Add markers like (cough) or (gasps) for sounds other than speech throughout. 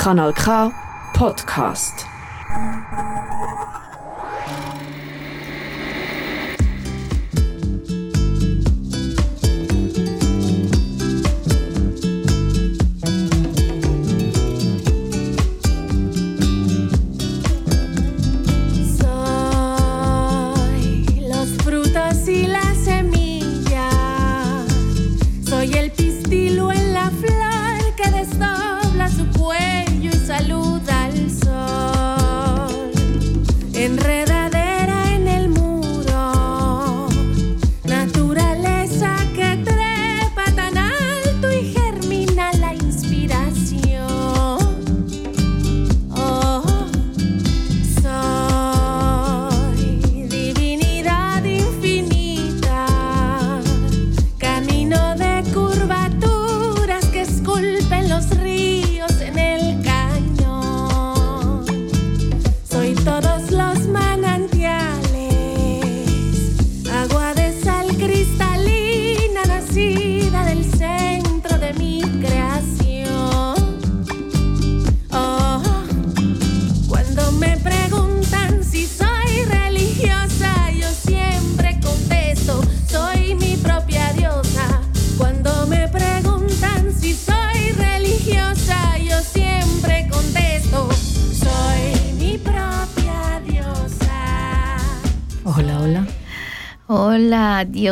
Kanal K Podcast.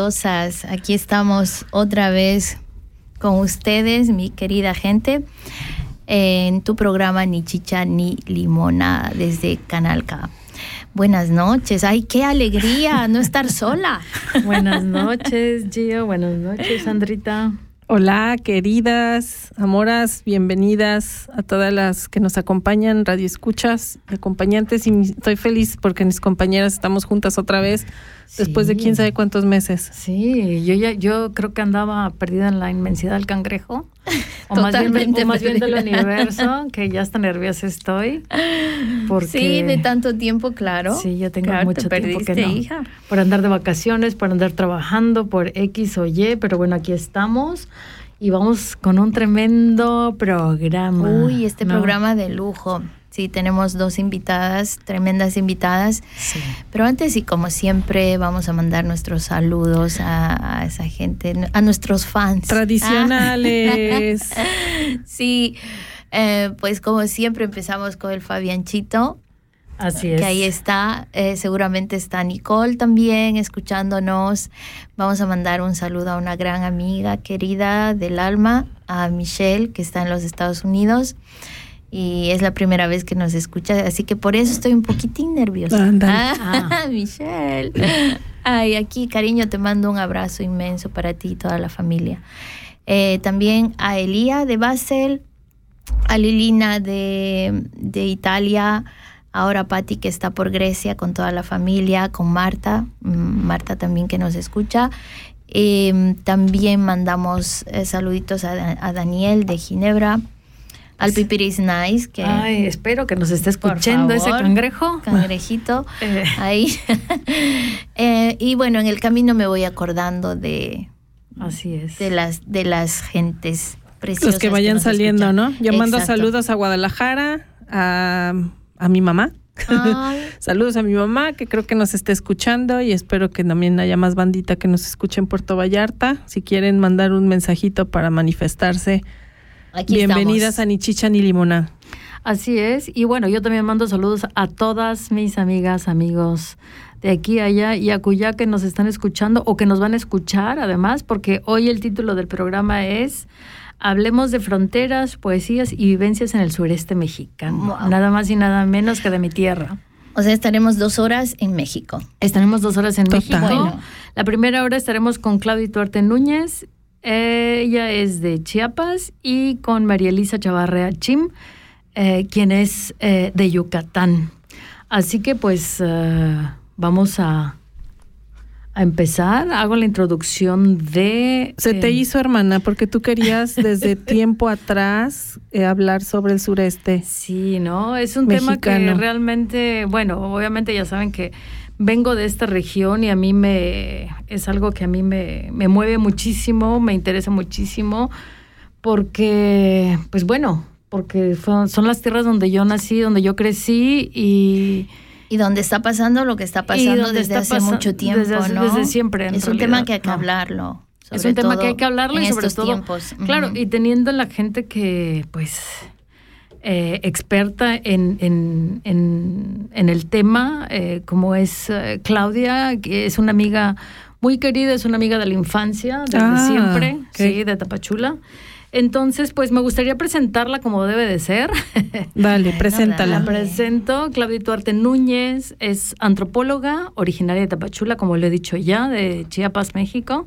Aquí estamos otra vez con ustedes, mi querida gente, en tu programa Ni Chicha ni Limona desde Canal K. Buenas noches. Ay, qué alegría no estar (laughs) sola. Buenas noches, Gio. Buenas noches, Sandrita. Hola, queridas, amoras, bienvenidas a todas las que nos acompañan, radio escuchas, acompañantes, y estoy feliz porque mis compañeras estamos juntas otra vez después de quién sabe cuántos meses. Sí, yo ya, yo creo que andaba perdida en la inmensidad del cangrejo. O (laughs) más, bien, o más bien del universo, (laughs) que ya hasta nerviosa estoy. Porque, Sí, de tanto tiempo, claro. Sí, ya tengo Claro, mucho te tiempo que no. hija. Por andar de vacaciones, por andar trabajando, por X o Y, pero bueno, aquí estamos y vamos con un tremendo programa. Uy, este ¿no? programa de lujo. Sí, tenemos dos invitadas, tremendas invitadas. Sí. Pero antes y como siempre vamos a mandar nuestros saludos a, a esa gente, a nuestros fans. Tradicionales. Ah, (laughs) sí, eh, pues como siempre empezamos con el Fabianchito, Así es. que ahí está. Eh, seguramente está Nicole también escuchándonos. Vamos a mandar un saludo a una gran amiga querida del alma, a Michelle, que está en los Estados Unidos. Y es la primera vez que nos escucha, así que por eso estoy un poquitín nerviosa. Ándale. Ah, (laughs) Michelle. Ay, aquí, cariño, te mando un abrazo inmenso para ti y toda la familia. Eh, también a Elía de Basel, a Lilina de, de Italia, ahora Patti que está por Grecia con toda la familia, con Marta, mm, Marta también que nos escucha. Eh, también mandamos eh, saluditos a, a Daniel de Ginebra, al Pipiris Nice, que Ay, espero que nos esté escuchando ese cangrejo. cangrejito (laughs) Eh, ahí. (laughs) Eh, y bueno, en el camino me voy acordando de, así es. de las de las gentes preciosas. Los que vayan saliendo, escuchan. ¿no? Yo mando Exacto. saludos a Guadalajara, a, a mi mamá. (laughs) Saludos a mi mamá, que creo que nos esté escuchando y espero que también haya más bandita que nos escuche en Puerto Vallarta. Si quieren mandar un mensajito para manifestarse, aquí bienvenidas estamos. a Ni Chicha ni Limona. Así es. Y bueno, yo también mando saludos a todas mis amigas, amigos de aquí, allá y acullá que nos están escuchando o que nos van a escuchar además, porque hoy el título del programa es Hablemos de fronteras, poesías y vivencias en el sureste mexicano. Wow. Nada más y nada menos que de mi tierra. O sea, estaremos dos horas en México. Estaremos dos horas en Total. México. Bueno. La primera hora estaremos con Claudia Tuarte Núñez. Ella es de Chiapas y con María Elisa Chavarrea Chim, eh, quien es eh, de Yucatán. Así que pues eh, vamos a, a empezar. Hago la introducción de... Se te eh, hizo, hermana, porque tú querías desde (laughs) tiempo atrás eh, hablar sobre el sureste. Sí, ¿no? Es un tema que realmente, bueno, obviamente ya saben que vengo de esta región y a mí me es algo que a mí me, me mueve muchísimo, me interesa muchísimo, porque, pues bueno, porque son las tierras donde yo nací, donde yo crecí y... Y donde está pasando lo que está pasando desde hace mucho tiempo, desde, ¿no? Desde siempre. es un tema que hay que hablarlo. Es un tema que hay que hablarlo y sobre todo, tiempos. claro, y teniendo la gente que, pues, eh, experta en, en, en, el tema, eh, como es eh, Claudia, que es una amiga muy querida, es una amiga de la infancia, desde Ah, siempre, sí, de Tapachula. Entonces, pues me gustaría presentarla como debe de ser. (laughs) Dale, Bueno, preséntala. La presento, Claudia Duarte Núñez, es antropóloga, originaria de Tapachula, como le he dicho ya, de Chiapas, México.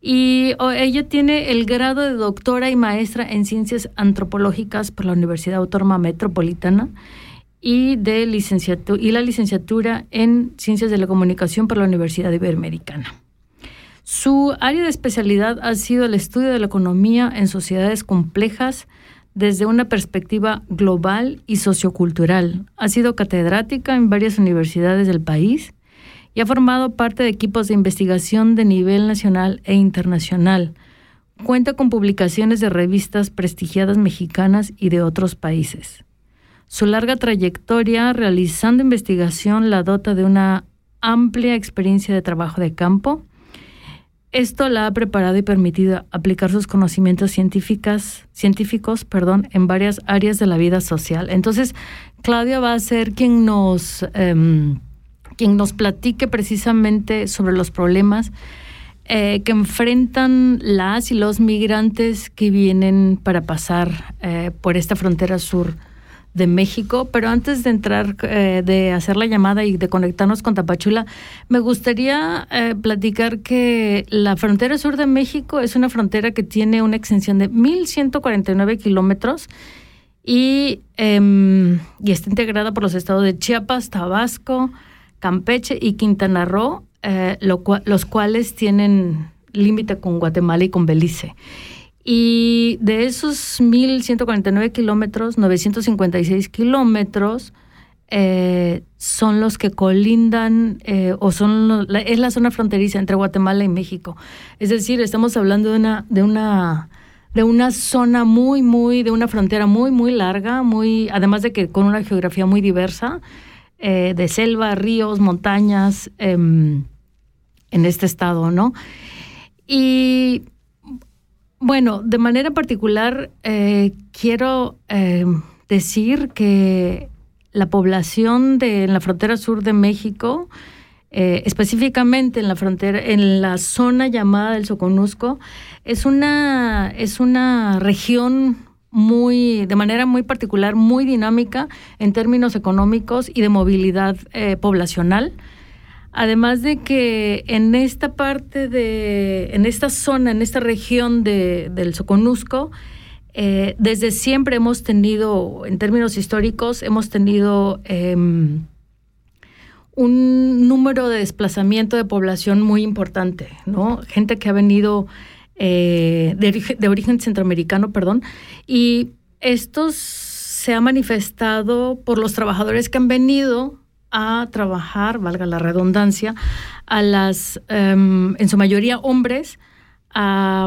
Y ella tiene el grado de doctora y maestra en ciencias antropológicas por la Universidad Autónoma Metropolitana y, de licenciatura, y la licenciatura en ciencias de la comunicación por la Universidad Iberoamericana. Su área de especialidad ha sido el estudio de la economía en sociedades complejas desde una perspectiva global y sociocultural. Ha sido catedrática en varias universidades del país y ha formado parte de equipos de investigación de nivel nacional e internacional. Cuenta con publicaciones de revistas prestigiadas mexicanas y de otros países. Su larga trayectoria realizando investigación la dota de una amplia experiencia de trabajo de campo. Esto la ha preparado y permitido aplicar sus conocimientos científicas, científicos perdón, en varias áreas de la vida social. Entonces, Claudia va a ser quien nos, em, quien nos platique precisamente sobre los problemas eh, que enfrentan las y los migrantes que vienen para pasar eh, por esta frontera sur de México. Pero antes de entrar, eh, de hacer la llamada y de conectarnos con Tapachula, me gustaría platicar que la frontera sur de México es una frontera que tiene una extensión de 1.149 kilómetros y, em, y está integrada por los estados de Chiapas, Tabasco, Campeche y Quintana Roo, eh, los cuales tienen límite con Guatemala y con Belice. Y de esos 1.149 kilómetros, 956 kilómetros eh, son los que colindan eh, o son la- es la zona fronteriza entre Guatemala y México. Es decir, estamos hablando de una, de una, de una zona muy, muy, de una frontera muy, muy larga, muy, además de que con una geografía muy diversa, eh, de selva, ríos, montañas, em, en este estado, ¿no? Y bueno, de manera particular, eh, quiero eh, decir que la población de en la frontera sur de México, eh, específicamente en la frontera, en la zona llamada del Soconusco, es una, es una región muy, de manera muy particular, muy dinámica en términos económicos y de movilidad eh, poblacional. Además de que en esta parte de, en esta zona, en esta región de, del Soconusco, eh, desde siempre hemos tenido, en términos históricos, hemos tenido em, un número de desplazamiento de población muy importante, ¿no? Gente que ha venido eh, de, origen, centroamericano, perdón, y esto se ha manifestado por los trabajadores que han venido a trabajar, valga la redundancia, a las, em, en su mayoría hombres, a,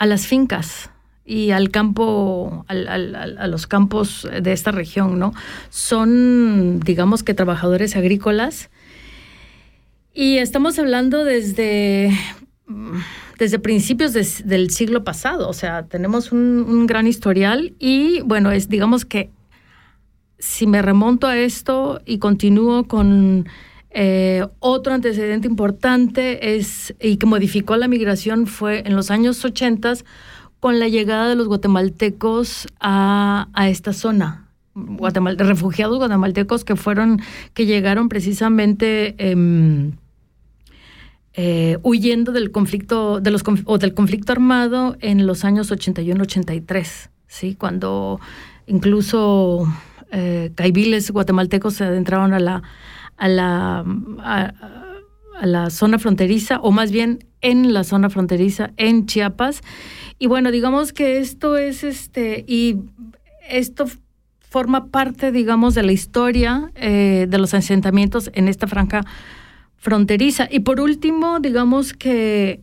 las fincas y al campo, a los campos de esta región, ¿no? Son, digamos que trabajadores agrícolas. Y estamos hablando desde, desde principios del siglo pasado, o sea, tenemos un, gran historial y bueno, es digamos que si me remonto a esto y continúo con eh, otro antecedente importante es y que modificó la migración fue en los años 80 con la llegada de los guatemaltecos a, a esta zona. Guatemal- refugiados guatemaltecos que fueron, que llegaron precisamente em, eh, huyendo del conflicto, de los, o del conflicto armado en los años 81-83, ¿sí? Cuando incluso eh, caibiles guatemaltecos se adentraron a la, a la, a la zona fronteriza, o más bien en la zona fronteriza en Chiapas. Y bueno, digamos que esto es este, y esto forma parte, digamos, de la historia eh, de los asentamientos en esta franja fronteriza. Y por último, digamos que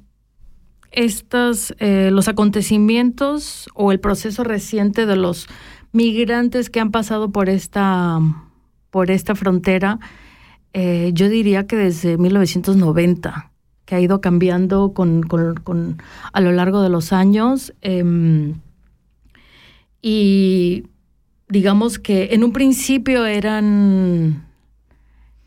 estos, eh, los acontecimientos o el proceso reciente de los migrantes que han pasado por esta, por esta frontera, eh, yo diría que desde 1990, que ha ido cambiando con, con, a lo largo de los años. Em, y digamos que en un principio eran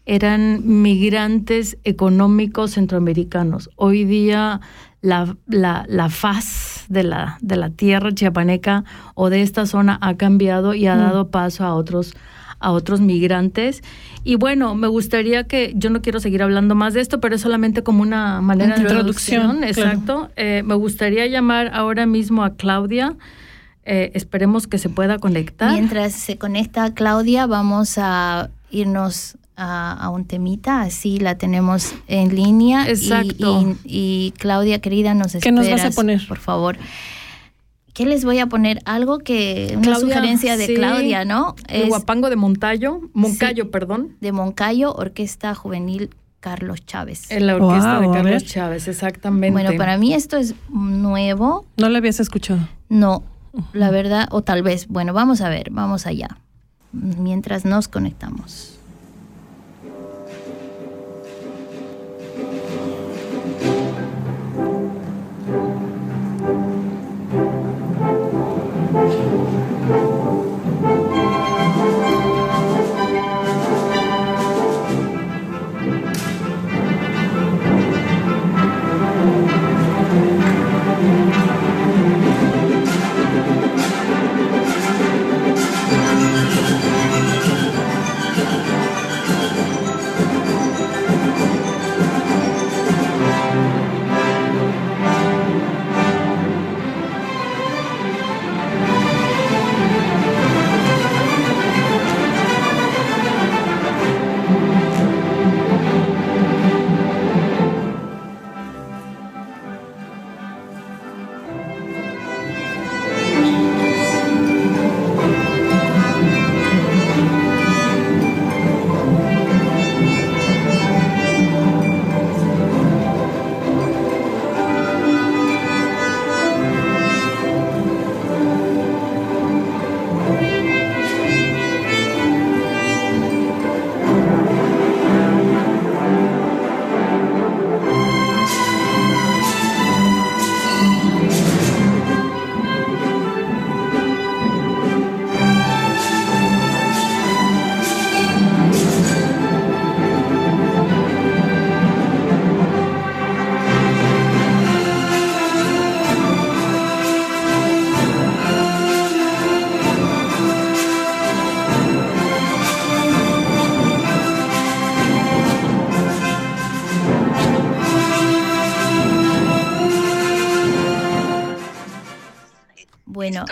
eran migrantes económicos centroamericanos. Hoy día la, la, faz de la, de la tierra chiapaneca o de esta zona ha cambiado y ha mm. dado paso a otros a otros migrantes. Y bueno, me gustaría que, yo no quiero seguir hablando más de esto, pero es solamente como una manera de introducción. Exacto. Eh, me gustaría llamar ahora mismo a Claudia. Eh, esperemos que se pueda conectar. Mientras se conecta Claudia, vamos a irnos a, un temita, así la tenemos en línea. Exacto. Y, Claudia, querida, nos esperas, ¿Qué nos vas a poner? Por favor. ¿Qué les voy a poner? Algo que, una sugerencia de Claudia, ¿no? El guapango de Montayo, Moncayo, perdón. De Moncayo, Orquesta Juvenil Carlos Chávez. En la orquesta de Carlos Chávez, exactamente. Bueno, para mí esto es nuevo. ¿No lo habías escuchado? No, la verdad, o tal vez, bueno, vamos a ver, vamos allá, mientras nos conectamos.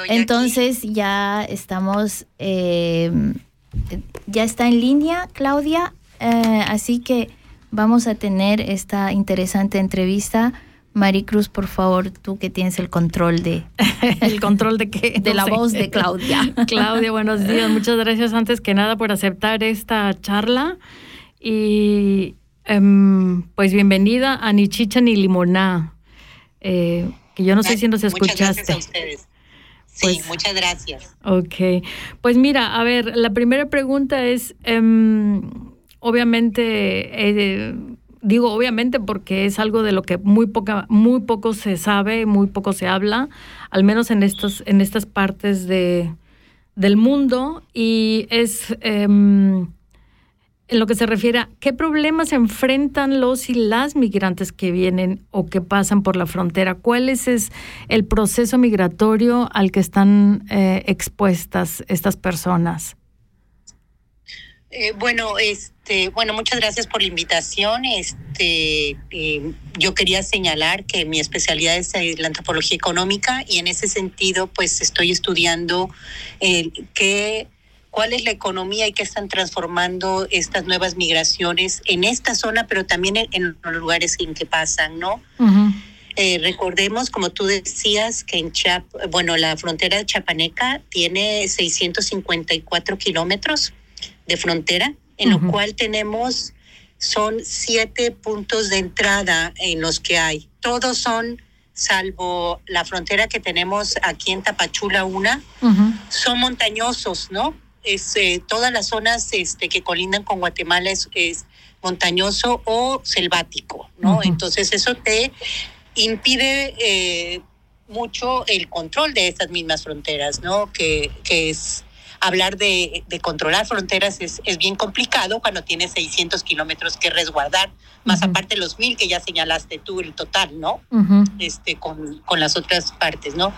Entonces ya estamos, eh, ya está en línea Claudia, eh, así que vamos a tener esta interesante entrevista. Maricruz, por favor, tú que tienes el control de... (laughs) ¿El control de qué? (laughs) De la voz de Claudia. (laughs) Claudia, buenos días. Muchas gracias antes que nada por aceptar esta charla. Y em, pues bienvenida a Ni Chicha ni Limoná. Eh, que yo no sé si nos escuchaste. Muchas gracias a ustedes. Sí, pues, muchas gracias. Ok, pues mira, a ver, la primera pregunta es, em, obviamente, eh, digo obviamente porque es algo de lo que muy poca, muy poco se sabe, muy poco se habla, al menos en estas, en estas partes de, del mundo, y es em, en lo que se refiere a qué problemas enfrentan los y las migrantes que vienen o que pasan por la frontera. ¿Cuál es, el proceso migratorio al que están eh, expuestas estas personas? Eh, bueno, este, bueno, muchas gracias por la invitación. Este, eh, yo quería señalar que mi especialidad es la antropología económica y en ese sentido, pues estoy estudiando qué cuál es la economía y qué están transformando estas nuevas migraciones en esta zona, pero también en, los lugares en que pasan, ¿no? Eh, recordemos, como tú decías, que en Chap, bueno, la frontera de Chapaneca tiene 654 kilómetros de frontera, en lo cual tenemos, son siete puntos de entrada en los que hay. Todos son salvo la frontera que tenemos aquí en Tapachula, una, son montañosos, ¿no? Es, eh, todas las zonas este, que colindan con Guatemala es, es montañoso o selvático, ¿no? Entonces eso te impide eh, mucho el control de estas mismas fronteras, ¿no? Que, que es hablar de, de controlar fronteras es, es, bien complicado cuando tienes 600 kilómetros que resguardar, más aparte los mil que ya señalaste tú, el total, ¿no? este, con, con, las otras partes, ¿no?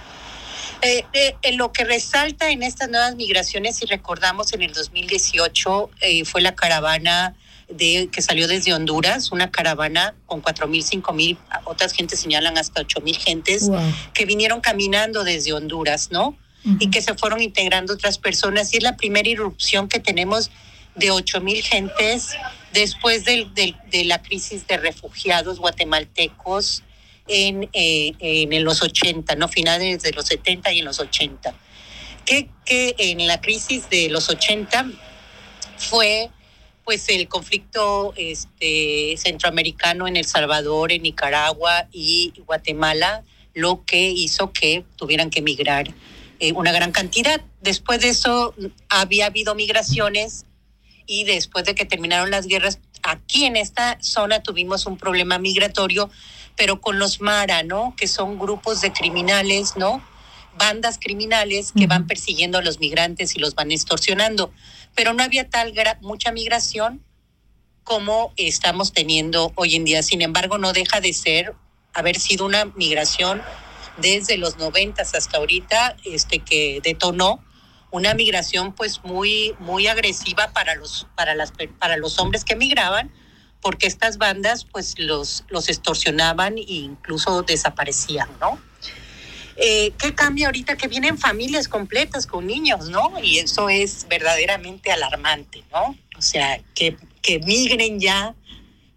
Eh, eh, lo que resalta en estas nuevas migraciones, si recordamos, en el 2018 eh, fue la caravana de, que salió desde Honduras, una caravana con cuatro mil, cinco mil, otras gentes señalan hasta ocho mil gentes que vinieron caminando desde Honduras, ¿no? Y que se fueron integrando otras personas. Y es la primera irrupción que tenemos de ocho mil gentes después de, de, la crisis de refugiados guatemaltecos en, eh, en los 80, ¿no? Finales de los 70 y en los 80. Que, que en la crisis de los 80 fue pues el conflicto este, centroamericano en El Salvador, en Nicaragua y Guatemala, lo que hizo que tuvieran que emigrar eh, una gran cantidad. Después de eso había habido migraciones y después de que terminaron las guerras, aquí en esta zona tuvimos un problema migratorio, pero con los Mara, ¿no? Que son grupos de criminales, ¿no? Bandas criminales que van persiguiendo a los migrantes y los van extorsionando pero no había tal mucha migración como estamos teniendo hoy en día. Sin embargo, no deja de ser haber sido una migración desde los noventas hasta ahorita, este que detonó una migración pues muy muy agresiva para los para las para los hombres que migraban porque estas bandas pues los los extorsionaban e incluso desaparecían, ¿no? Eh, ¿Qué cambia ahorita que vienen familias completas con niños, no? Y eso es verdaderamente alarmante, ¿no? O sea, que, que migren ya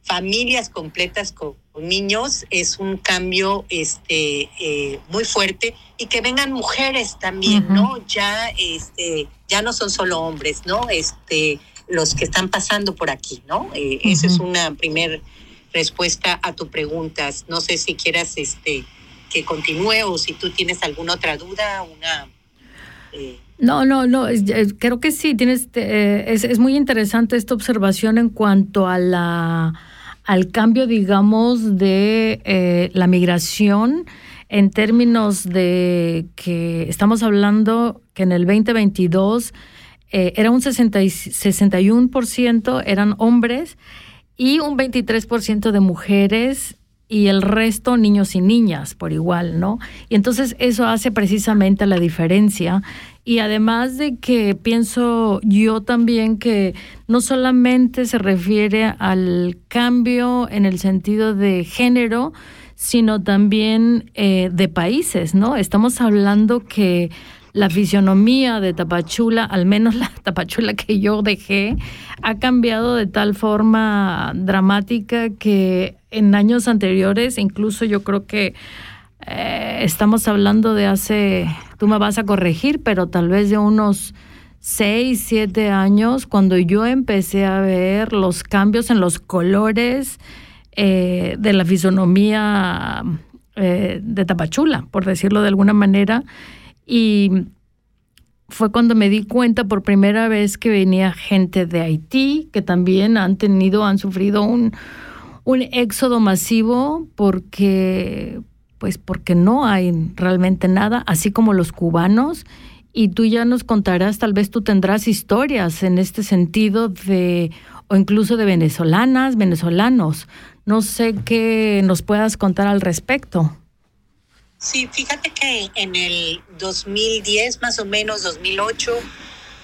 familias completas con, niños es un cambio este eh, muy fuerte y que vengan mujeres también, ¿no? Ya este ya no son solo hombres, ¿no? Este los que están pasando por aquí, ¿no? Eh, esa es una primera respuesta a tu pregunta. No sé si quieras este que continúe o si tú tienes alguna otra duda, una... Eh. No, no, no, creo que sí, tienes, eh, es, es, muy interesante esta observación en cuanto a la, al cambio, digamos, de eh, la migración en términos de que estamos hablando que en el 2022 era un 60 61% eran hombres y un 23% de mujeres y el resto niños y niñas por igual, ¿no? Y entonces eso hace precisamente la diferencia. Y además de que pienso yo también que no solamente se refiere al cambio en el sentido de género, sino también eh, de países, ¿no? Estamos hablando que la fisionomía de Tapachula, al menos la (laughs) Tapachula que yo dejé, ha cambiado de tal forma dramática que en años anteriores, incluso yo creo que eh, estamos hablando de hace, tú me vas a corregir, pero tal vez de unos seis, siete años, cuando yo empecé a ver los cambios en los colores eh, de la fisonomía eh, de Tapachula, por decirlo de alguna manera, y fue cuando me di cuenta por primera vez que venía gente de Haití, que también han tenido, han sufrido un, un éxodo masivo porque, pues porque no hay realmente nada, así como los cubanos. Y tú ya nos contarás, tal vez tú tendrás historias en este sentido de, o incluso de venezolanas, venezolanos. No sé qué nos puedas contar al respecto. Sí, fíjate que en el 2010, más o menos 2008,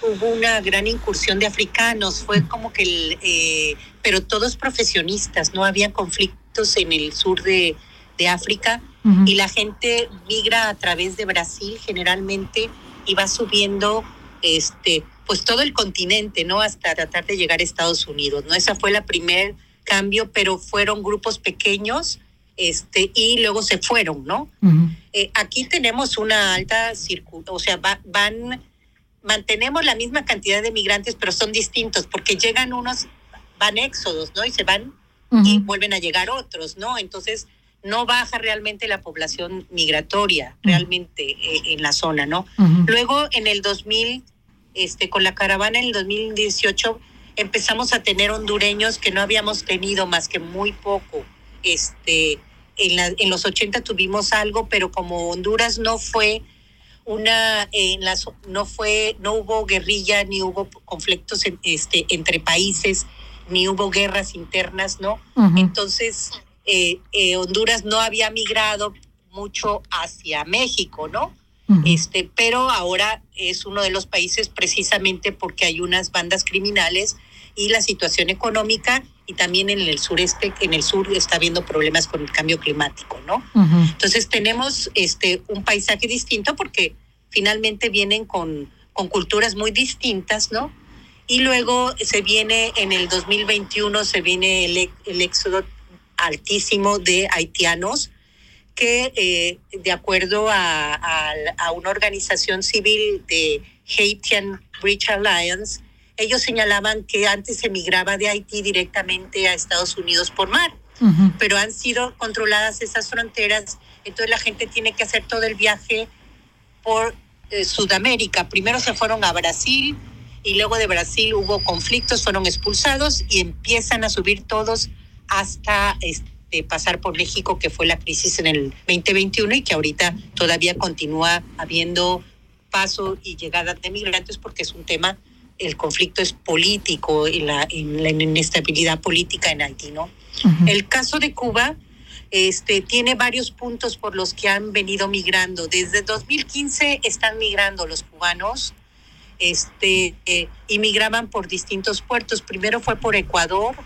hubo una gran incursión de africanos. Fue como que, el, eh, pero todos profesionistas, no había conflictos en el sur de, de África y la gente migra a través de Brasil generalmente y va subiendo, este, pues todo el continente, ¿no? Hasta tratar de llegar a Estados Unidos, ¿no? Esa fue la primer cambio, pero fueron grupos pequeños este, y luego se fueron, ¿no? Eh, aquí tenemos una alta circulación, o sea, van, mantenemos la misma cantidad de migrantes, pero son distintos, porque llegan unos, van éxodos, ¿no? Y se van y vuelven a llegar otros, ¿no? Entonces, no baja realmente la población migratoria, realmente eh, en la zona, ¿no? Luego, en el 2000, este, con la caravana en el 2018, empezamos a tener hondureños que no habíamos tenido más que muy poco. Este, en, la- en los 80 tuvimos algo, pero como Honduras no fue una, en las, no fue, no hubo guerrilla, ni hubo conflictos en- este, entre países, ni hubo guerras internas, ¿no? Entonces, eh, eh, Honduras no había migrado mucho hacia México, ¿no? Este, pero ahora es uno de los países precisamente porque hay unas bandas criminales y la situación económica y también en el sureste, en el sur está habiendo problemas con el cambio climático, ¿no? Ujú. Entonces tenemos este un paisaje distinto porque finalmente vienen con, con culturas muy distintas, ¿no? Y luego se viene en el 2021, se viene el, ex- el éxodo altísimo de haitianos que eh, de acuerdo a, a- a una organización civil de Haitian Bridge Alliance, ellos señalaban que antes se migraba de Haití directamente a Estados Unidos por mar Ujú. pero han sido controladas esas fronteras, entonces la gente tiene que hacer todo el viaje por eh, Sudamérica. Primero se fueron a Brasil y luego de Brasil hubo conflictos, fueron expulsados y empiezan a subir todos hasta este, pasar por México, que fue la crisis en el 2021 y que ahorita todavía continúa habiendo paso y llegada de migrantes porque es un tema, el conflicto es político y la, en la inestabilidad política en Haití, ¿no? El caso de Cuba este, tiene varios puntos por los que han venido migrando. Desde 2015 están migrando los cubanos este, eh, y migraban por distintos puertos. Primero fue por Ecuador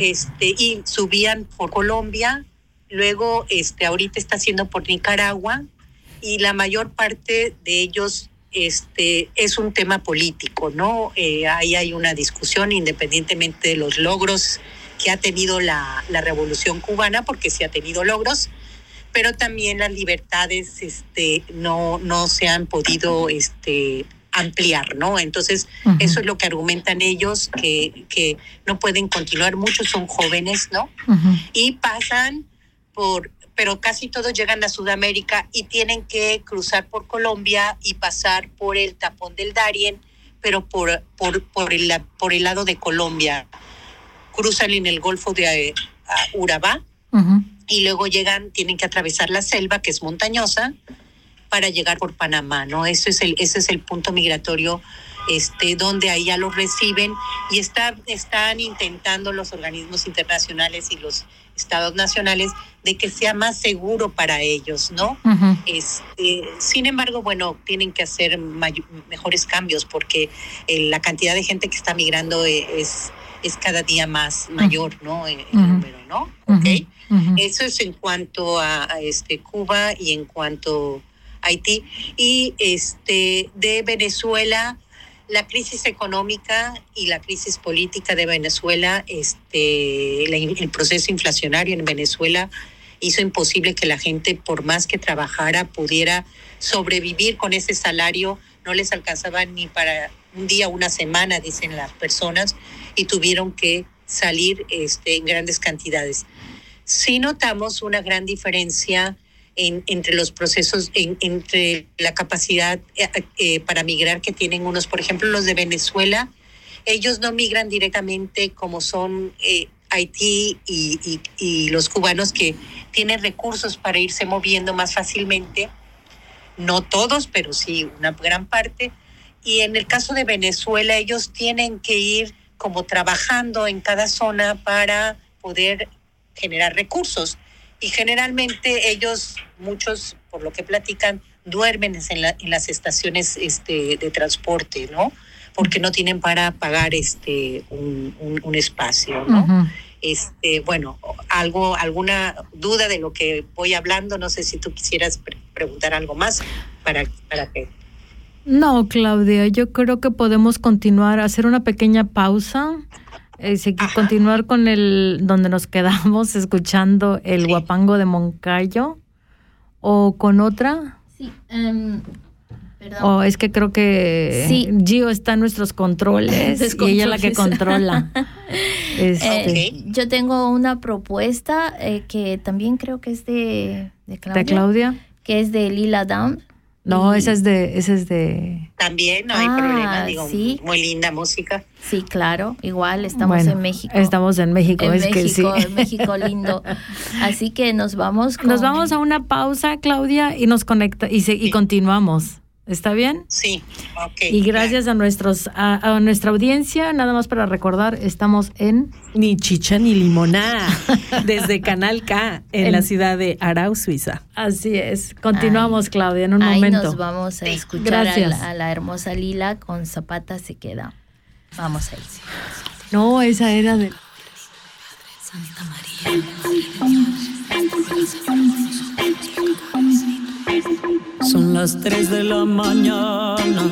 este, y subían por Colombia. Luego, este, ahorita está haciendo por Nicaragua y la mayor parte de ellos este, es un tema político, ¿no? Eh, ahí hay una discusión independientemente de los logros que ha tenido la, la revolución cubana, porque sí ha tenido logros, pero también las libertades este, no, no se han podido este, ampliar, ¿no? Entonces, Ujú. eso es lo que argumentan ellos, que, que no pueden continuar, muchos son jóvenes, ¿no? Ujú. y pasan por, pero casi todos llegan a Sudamérica y tienen que cruzar por Colombia y pasar por el tapón del Darién, pero por, por, por, el, por el lado de Colombia. Cruzan en el Golfo de eh, Urabá Ujú. y luego llegan, tienen que atravesar la selva, que es montañosa, para llegar por Panamá, ¿no? Ese es el, ese es el punto migratorio este, donde ahí ya los reciben y está, están intentando los organismos internacionales y los estados nacionales de que sea más seguro para ellos, ¿no? Este, sin embargo, bueno, tienen que hacer mejores cambios porque eh, la cantidad de gente que está migrando eh, es, es cada día más mayor, ¿no? El, el número, ¿no? Ujú. ¿Ok? Ujú. Eso es en cuanto a, a, este Cuba y en cuanto a Haití. Y este de Venezuela, la crisis económica y la crisis política de Venezuela, este, el proceso inflacionario en Venezuela hizo imposible que la gente, por más que trabajara, pudiera sobrevivir con ese salario. No les alcanzaba ni para un día, una semana, dicen las personas, y tuvieron que salir este, en grandes cantidades sí notamos una gran diferencia en, entre los procesos, en- entre la capacidad eh, eh, para migrar que tienen unos, por ejemplo, los de Venezuela, ellos no migran directamente como son eh, Haití y los cubanos que tienen recursos para irse moviendo más fácilmente. No todos, pero sí una gran parte. Y en el caso de Venezuela, ellos tienen que ir como trabajando en cada zona para poder generar recursos. Y generalmente ellos, muchos, por lo que platican, duermen en, la- en las estaciones este, de transporte, ¿no? Porque no tienen para pagar este un, un- un espacio, ¿no? Este, bueno, algo, alguna duda de lo que voy hablando, no sé si tú quisieras pre- preguntar algo más para, para que. No, Claudia, yo creo que podemos continuar, hacer una pequeña pausa, eh, continuar con el donde nos quedamos (laughs) escuchando el Sí. guapango de Moncayo o con otra. Sí, em, Perdón. O es que creo que Sí. Gio está en nuestros controles y ella es la que controla. (laughs) Este, Eh, Yo tengo una propuesta eh, que también creo que es de, de Claudia, ¿De Claudia? que es de Lila Down. No, Y- esa es de, esa es de. También no hay Ah, problema, digo, sí. muy linda música. Sí, claro, igual estamos Bueno, en México. Estamos en México, en es que sí. México, en México (laughs) lindo. Así que nos vamos con... Nos vamos a una pausa, Claudia, y nos conecta y, se- y continuamos. ¿Está bien? Sí, ok. Y gracias a nuestros a, a nuestra audiencia, nada más para recordar, estamos en Ni chicha ni limonada. (laughs) Desde Canal K, en, En- la ciudad de Arau, Suiza. Así es. Continuamos, Claudia, en un Ahí momento. nos vamos a escuchar a la, a la hermosa Lila con Zapata se queda. Vamos a ir. No, esa era de Son las 3 de la mañana.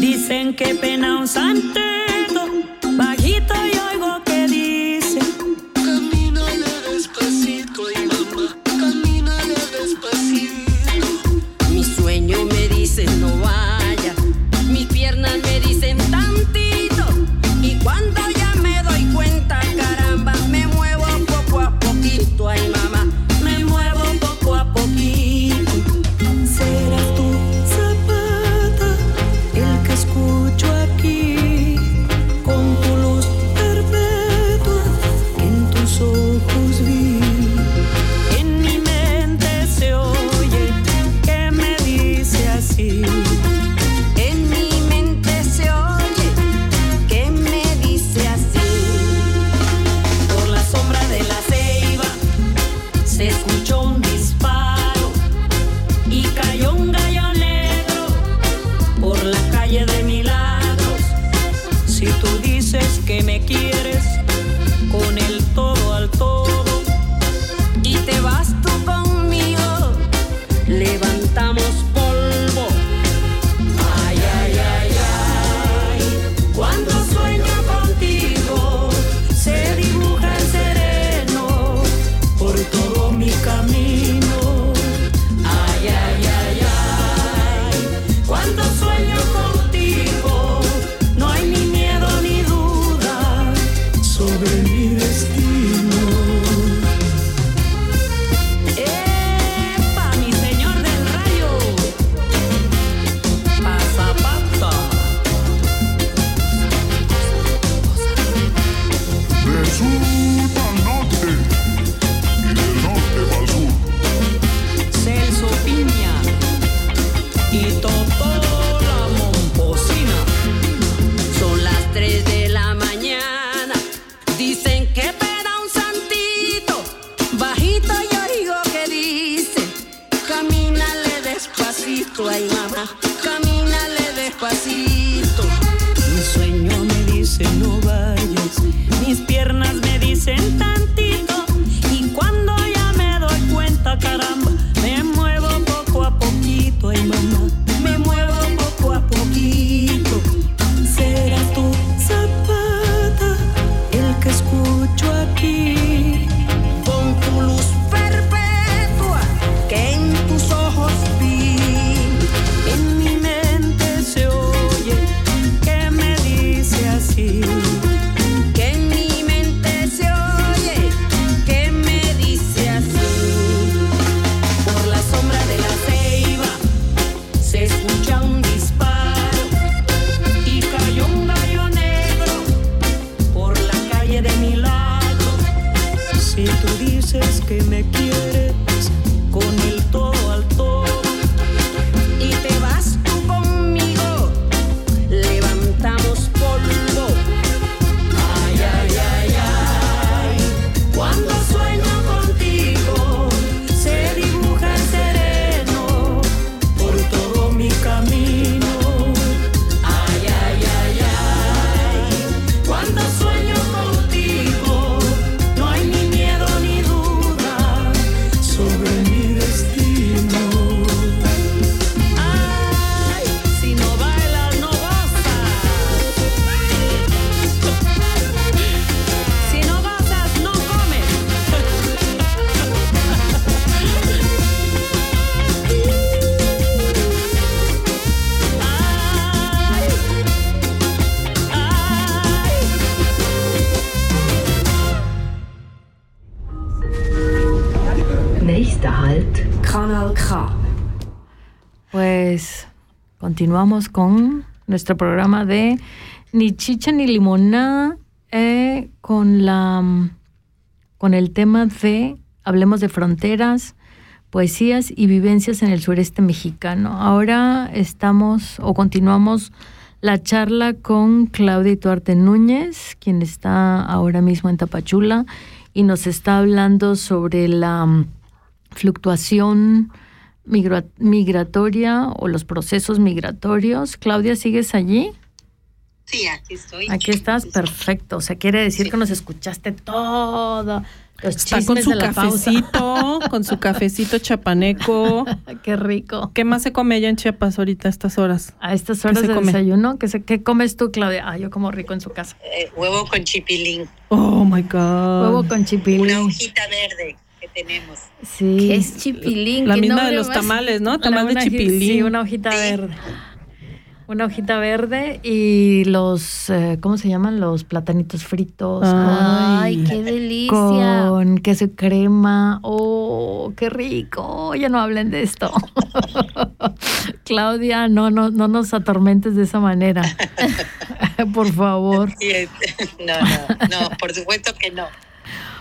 Dicen que pena un santeto. Bajito y oigo continuamos con nuestro programa de Ni chicha ni limonada eh, con la con el tema de hablemos de fronteras, poesías y vivencias en el sureste mexicano. Ahora estamos o continuamos la charla con Claudia Tuarte Núñez, quien está ahora mismo en Tapachula y nos está hablando sobre la fluctuación migratoria o los procesos migratorios. Claudia, ¿sigues allí? Sí, aquí estoy. Aquí estás, perfecto. O sea, quiere decir que nos escuchaste todo. Los Está con su de la pausa. cafecito, (laughs) con su cafecito chapaneco. (laughs) Qué rico. ¿Qué más se come allá en Chiapas ahorita a estas horas? A estas horas se de come? desayuno, ¿qué, se- qué comes tú, Claudia? Ah, yo como rico en su casa. Eh, huevo con chipilín. Oh my God. Huevo con Una chipilín. hojita verde que tenemos. Sí. ¿Qué es chipilín? La ¿Qué misma de los más? tamales, ¿no? Tamal de chipilín. Sí, una hojita verde. Una hojita verde y los, eh, ¿cómo se llaman? Los platanitos fritos. Ay, Ay. qué delicia. con queso y crema. ¡Oh, qué rico! Ya no hablen de esto. (laughs) Claudia, no, no, no nos atormentes de esa manera. (laughs) (laughs) Por favor. No, no, no, por supuesto que no.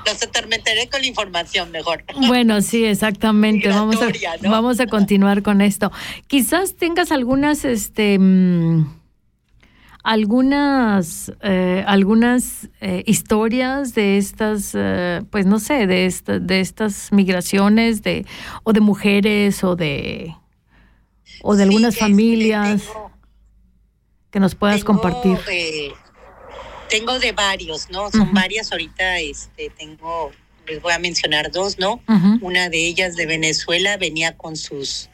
Los atormentaré con la información mejor. (laughs) Bueno, sí, exactamente. Vamos a, vamos a continuar con esto. Quizás tengas algunas, este, mm, algunas, eh, algunas eh, historias de estas, eh, pues no sé, de esta- de estas migraciones, de o de mujeres o de o de algunas este, familias tengo- que nos puedas tengo, compartir. Tengo de varios, ¿no? Son varias ahorita, este, tengo, les voy a mencionar dos, ¿no? Una de ellas de Venezuela venía con sus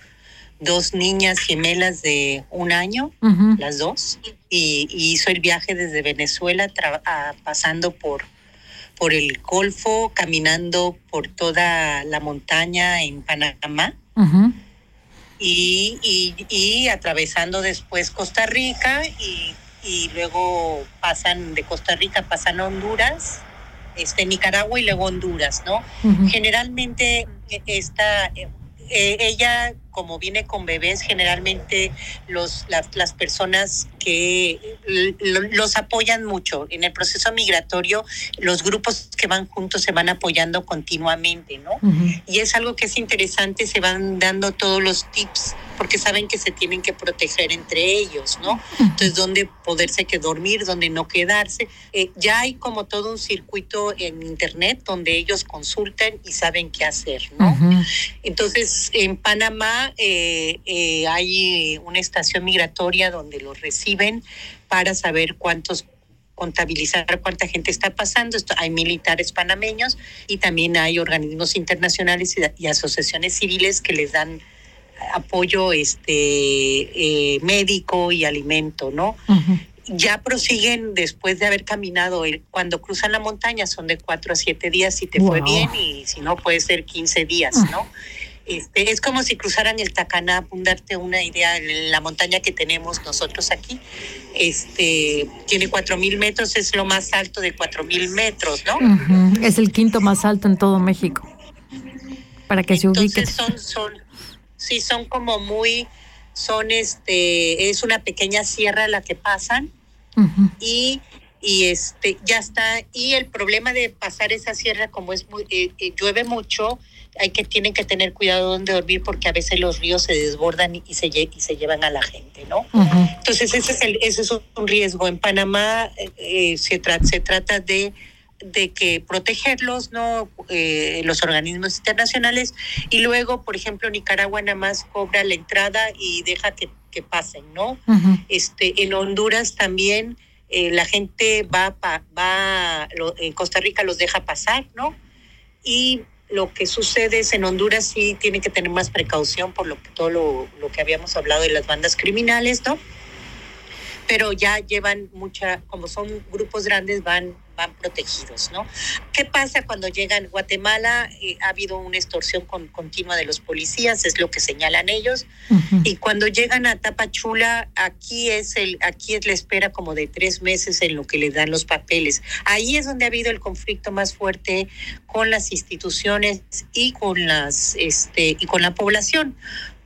dos niñas gemelas de un año, las dos, y, y hizo el viaje desde Venezuela, tra- a- pasando por, por el Golfo, caminando por toda la montaña en Panamá. Y, y atravesando después Costa Rica y, y luego pasan de Costa Rica, pasan a Honduras, este, Nicaragua y luego Honduras, ¿no? Generalmente eh, esta, eh, eh, ella como viene con bebés, generalmente los, las, las personas que los apoyan mucho. En el proceso migratorio, los grupos que van juntos se van apoyando continuamente, ¿no? Ujú. Y es algo que es interesante, se van dando todos los tips porque saben que se tienen que proteger entre ellos, ¿no? Entonces, dónde poderse que dormir, dónde no quedarse. Eh, ya hay como todo un circuito en Internet donde ellos consultan y saben qué hacer, ¿no? Ujú. Entonces, en Panamá eh, eh, hay una estación migratoria donde los reciben para saber cuántos contabilizar cuánta gente está pasando. Esto, hay militares panameños y también hay organismos internacionales y, y asociaciones civiles que les dan apoyo este eh, médico y alimento, ¿no? Ujú. ya prosiguen después de haber caminado. Cuando cruzan la montaña son de cuatro a siete días si te fue Wow. bien y si no puede ser 15 días, ¿no? Este, es como si cruzaran el Tacaná, darte una idea, la montaña que tenemos nosotros aquí, este, tiene cuatro mil metros, es lo más alto de cuatro mil metros, ¿no? Es el quinto más alto en todo México. Para que se ubiquen. Entonces son, son, sí, son como muy, son este, es una pequeña sierra la que pasan y, y este ya está y el problema de pasar esa sierra como es muy eh, eh, llueve mucho hay que tienen que tener cuidado donde dormir porque a veces los ríos se desbordan y, se y se llevan a la gente no Ujú. entonces ese es el ese es un riesgo en Panamá eh, eh, se trata se trata de de que protegerlos no Eh, los organismos internacionales y luego por ejemplo Nicaragua nada más cobra la entrada y deja que, que pasen no Ujú. este, en Honduras también eh, la gente va, pa- va lo- en Costa Rica los deja pasar, ¿no? Y lo que sucede es en Honduras sí tienen que tener más precaución por lo que todo lo, lo que habíamos hablado de las bandas criminales, ¿no? Pero ya llevan mucha, como son grupos grandes, van, van protegidos, ¿no? ¿Qué pasa cuando llegan a Guatemala? Eh, ha habido una extorsión con- continua de los policías, es lo que señalan ellos. Y cuando llegan a Tapachula, aquí es el, aquí es la espera como de tres meses en lo que les dan los papeles. Ahí es donde ha habido el conflicto más fuerte con las instituciones y con las, este, y con la población,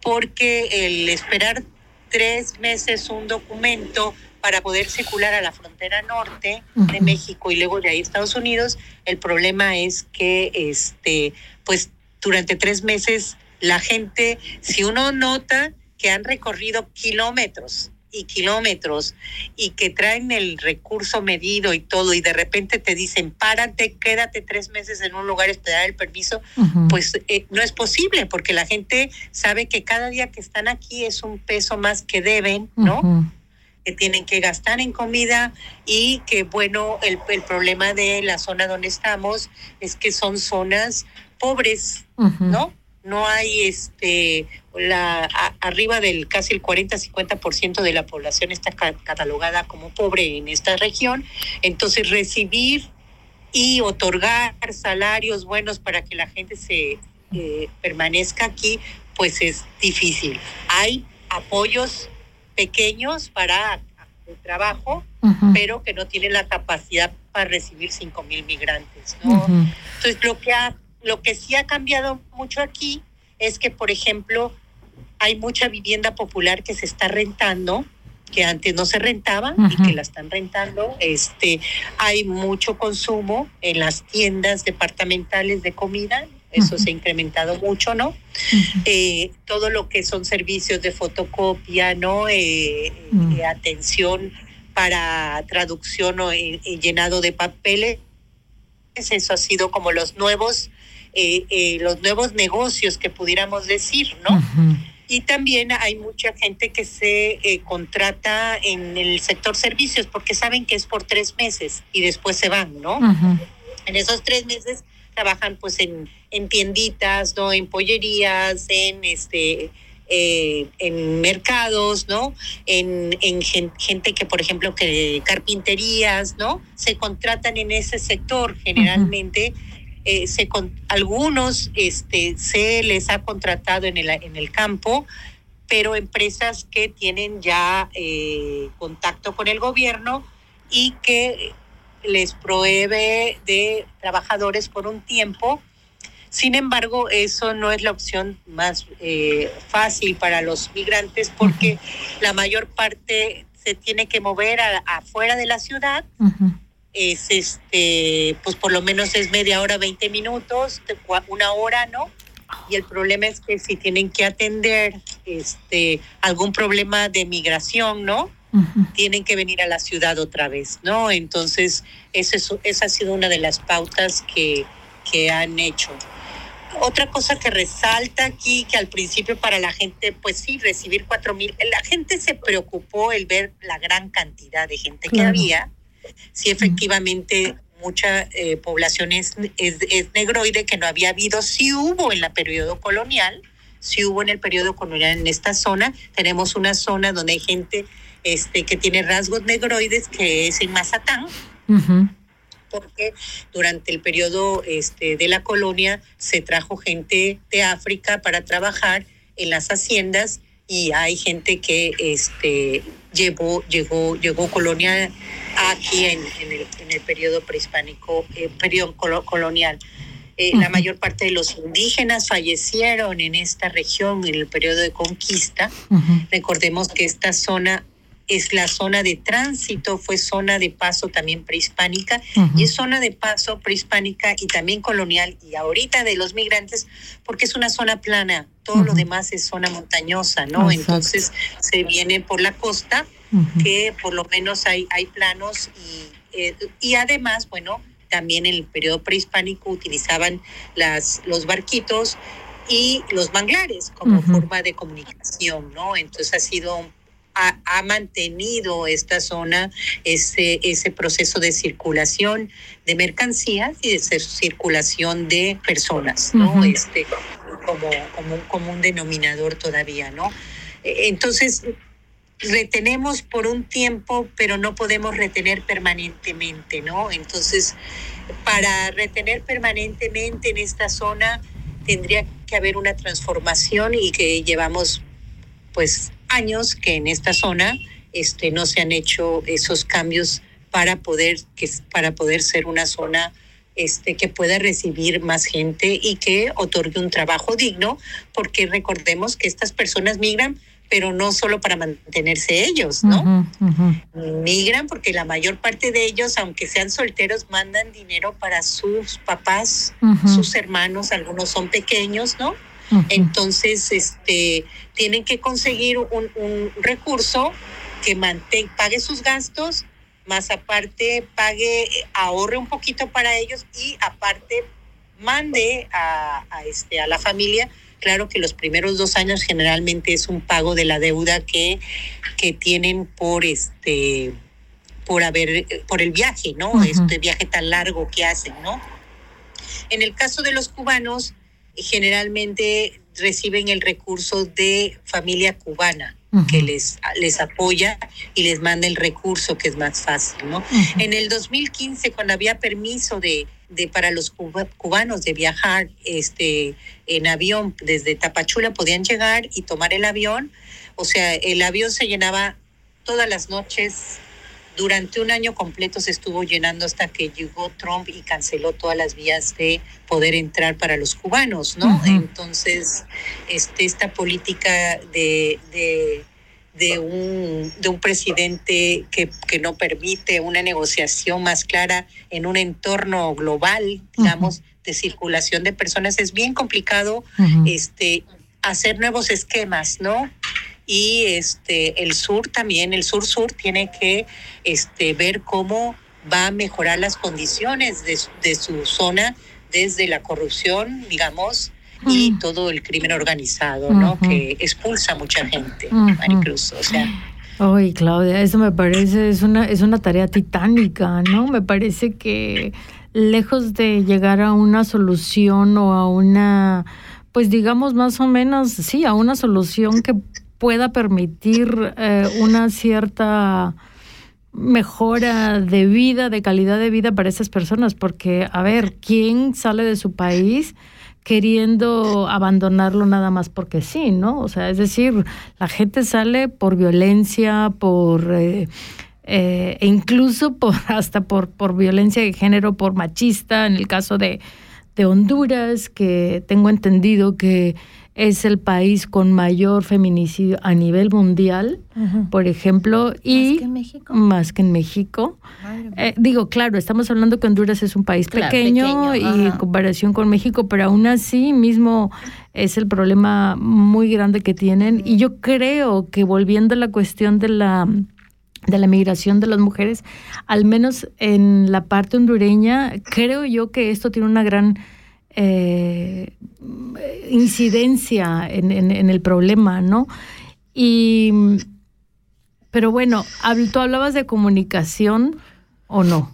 porque el esperar tres meses un documento para poder circular a la frontera norte de. México y luego de ahí a Estados Unidos, el problema es que este pues durante tres meses la gente, si uno nota que han recorrido kilómetros y kilómetros y que traen el recurso medido y todo y de repente te dicen párate, quédate tres meses en un lugar, esperar el permiso, pues eh, no es posible porque la gente sabe que cada día que están aquí es un peso más que deben, ¿no? Que tienen que gastar en comida y que bueno, el, el problema de la zona donde estamos es que son zonas pobres, Ujú. ¿no? No hay este la a- arriba del casi el 40-50% de la población está ca- catalogada como pobre en esta región, entonces recibir y otorgar salarios buenos para que la gente se eh, permanezca aquí, pues es difícil. Hay apoyos pequeños para el trabajo, pero que no tienen la capacidad para recibir 5 mil migrantes, ¿no? Entonces, lo que, ha, lo que sí ha cambiado mucho aquí es que, por ejemplo, hay mucha vivienda popular que se está rentando, que antes no se rentaba y que la están rentando. Este, hay mucho consumo en las tiendas departamentales de comida, eso se ha incrementado mucho, ¿no? Eh, todo lo que son servicios de fotocopia, ¿no? Eh, Mm. eh, atención para traducción o eh, llenado de papeles. Eso ha sido como los nuevos, los nuevos negocios que pudiéramos decir, ¿no? Y también hay mucha gente que se eh, contrata en el sector servicios porque saben que es por tres meses y después se van, ¿no? En esos tres meses trabajan pues en, en tienditas, ¿no? En pollerías, en este eh, en mercados, ¿no? En, en gen- gente que, por ejemplo, que carpinterías, ¿no? Se contratan en ese sector generalmente. eh, se con, algunos este, se les ha contratado en el, en el campo, pero empresas que tienen ya eh, contacto con el gobierno y que les provee de trabajadores por un tiempo. Sin embargo, eso no es la opción más eh, fácil para los migrantes porque la mayor parte se tiene que mover a- afuera de la ciudad. Es este, pues por lo menos es media hora, 20 minutos, una hora, ¿no? Y el problema es que si tienen que atender este algún problema de migración, ¿no? Tienen que venir a la ciudad otra vez, ¿no? Entonces, ese es- esa ha sido una de las pautas que, que han hecho. Otra cosa que resalta aquí, que al principio para la gente, pues sí, recibir cuatro mil, la gente se preocupó el ver la gran cantidad de gente que Claro. había. Sí, efectivamente, mucha eh, población es, es, es negroide que no había habido, sí hubo en la periodo colonial, sí hubo en el periodo colonial en esta zona. Tenemos una zona donde hay gente este, que tiene rasgos negroides, que es en Mazatán, Ujú. porque durante el periodo este, de la colonia se trajo gente de África para trabajar en las haciendas y hay gente que este, llevó, llegó, llegó colonia aquí en, en el, en el periodo prehispánico, eh, periodo colo- colonial. Eh, La mayor parte de los indígenas fallecieron en esta región en el periodo de conquista. Ujú. Recordemos que esta zona es la zona de tránsito, fue zona de paso también prehispánica y es zona de paso prehispánica y también colonial y ahorita de los migrantes porque es una zona plana, todo lo demás es zona montañosa, ¿no? Exacto. Entonces se viene por la costa que por lo menos hay, hay planos y, eh, y además, bueno, también en el periodo prehispánico utilizaban las, los barquitos y los manglares como forma de comunicación, ¿no? Entonces ha sido, ha, ha mantenido esta zona ese, ese proceso de circulación de mercancías y de cir- circulación de personas, ¿no? Este, como, como, un- denominador todavía, ¿no? Eh, Entonces, retenemos por un tiempo, pero no podemos retener permanentemente, ¿no? Entonces, para retener permanentemente en esta zona tendría que haber una transformación y que llevamos pues años que en esta zona este no se han hecho esos cambios para poder que para poder ser una zona este, que pueda recibir más gente y que otorgue un trabajo digno, porque recordemos que estas personas migran, pero no solo para mantenerse ellos, ¿no? Ujú, ujú. Migran porque la mayor parte de ellos, aunque sean solteros, mandan dinero para sus papás, Ujú. sus hermanos, algunos son pequeños, ¿no? Entonces, este, tienen que conseguir un, un recurso que mante- pague sus gastos, más aparte pague, ahorre un poquito para ellos y aparte mande a, a, este, a la familia. Claro que los primeros dos años generalmente es un pago de la deuda que, que tienen por este por haber por el viaje, ¿no? Este viaje tan largo que hacen, ¿no? En el caso de los cubanos, generalmente reciben el recurso de familia cubana que les, les apoya y les manda el recurso que es más fácil, ¿no? En el 2015, cuando había permiso de, de para los cuba- cubanos de viajar este, en avión desde Tapachula, podían llegar y tomar el avión. O sea, el avión se llenaba todas las noches. Durante un año completo se estuvo llenando hasta que llegó Trump y canceló todas las vías de poder entrar para los cubanos, ¿no? Entonces, este, esta política de, de, de un, de un presidente que, que no permite una negociación más clara en un entorno global, digamos, de circulación de personas, es bien complicado este, hacer nuevos esquemas, ¿no? Y este, el sur también, el sur-sur tiene que este, ver cómo va a mejorar las condiciones de, su- de su zona desde la corrupción, digamos, y Mm. todo el crimen organizado, ¿no? Que expulsa a mucha gente. Maricruz. O sea, Ay, Claudia, eso me parece, es una, es una tarea titánica, ¿no? Me parece que lejos de llegar a una solución o a una, pues digamos más o menos, sí, a una solución que pueda permitir eh, una cierta mejora de vida, de calidad de vida para esas personas, porque, a ver, ¿quién sale de su país? queriendo abandonarlo nada más porque sí, ¿no? O sea, es decir, la gente sale por violencia, por eh, eh, e incluso (laughs) por hasta por, por violencia de género, por machista, en el caso de, de Honduras, que tengo entendido que es el país con mayor feminicidio a nivel mundial, por ejemplo, y Más que en México. más que en México. Eh, digo, claro, estamos hablando que Honduras es un país Claro, pequeño, pequeño, y en comparación con México, pero aún así mismo es el problema muy grande que tienen. Y yo creo que volviendo a la cuestión de la de la migración de las mujeres, al menos en la parte hondureña, creo yo que esto tiene una gran eh, incidencia en, en- en el problema, ¿no? Y, pero bueno, tú hablabas de comunicación o no.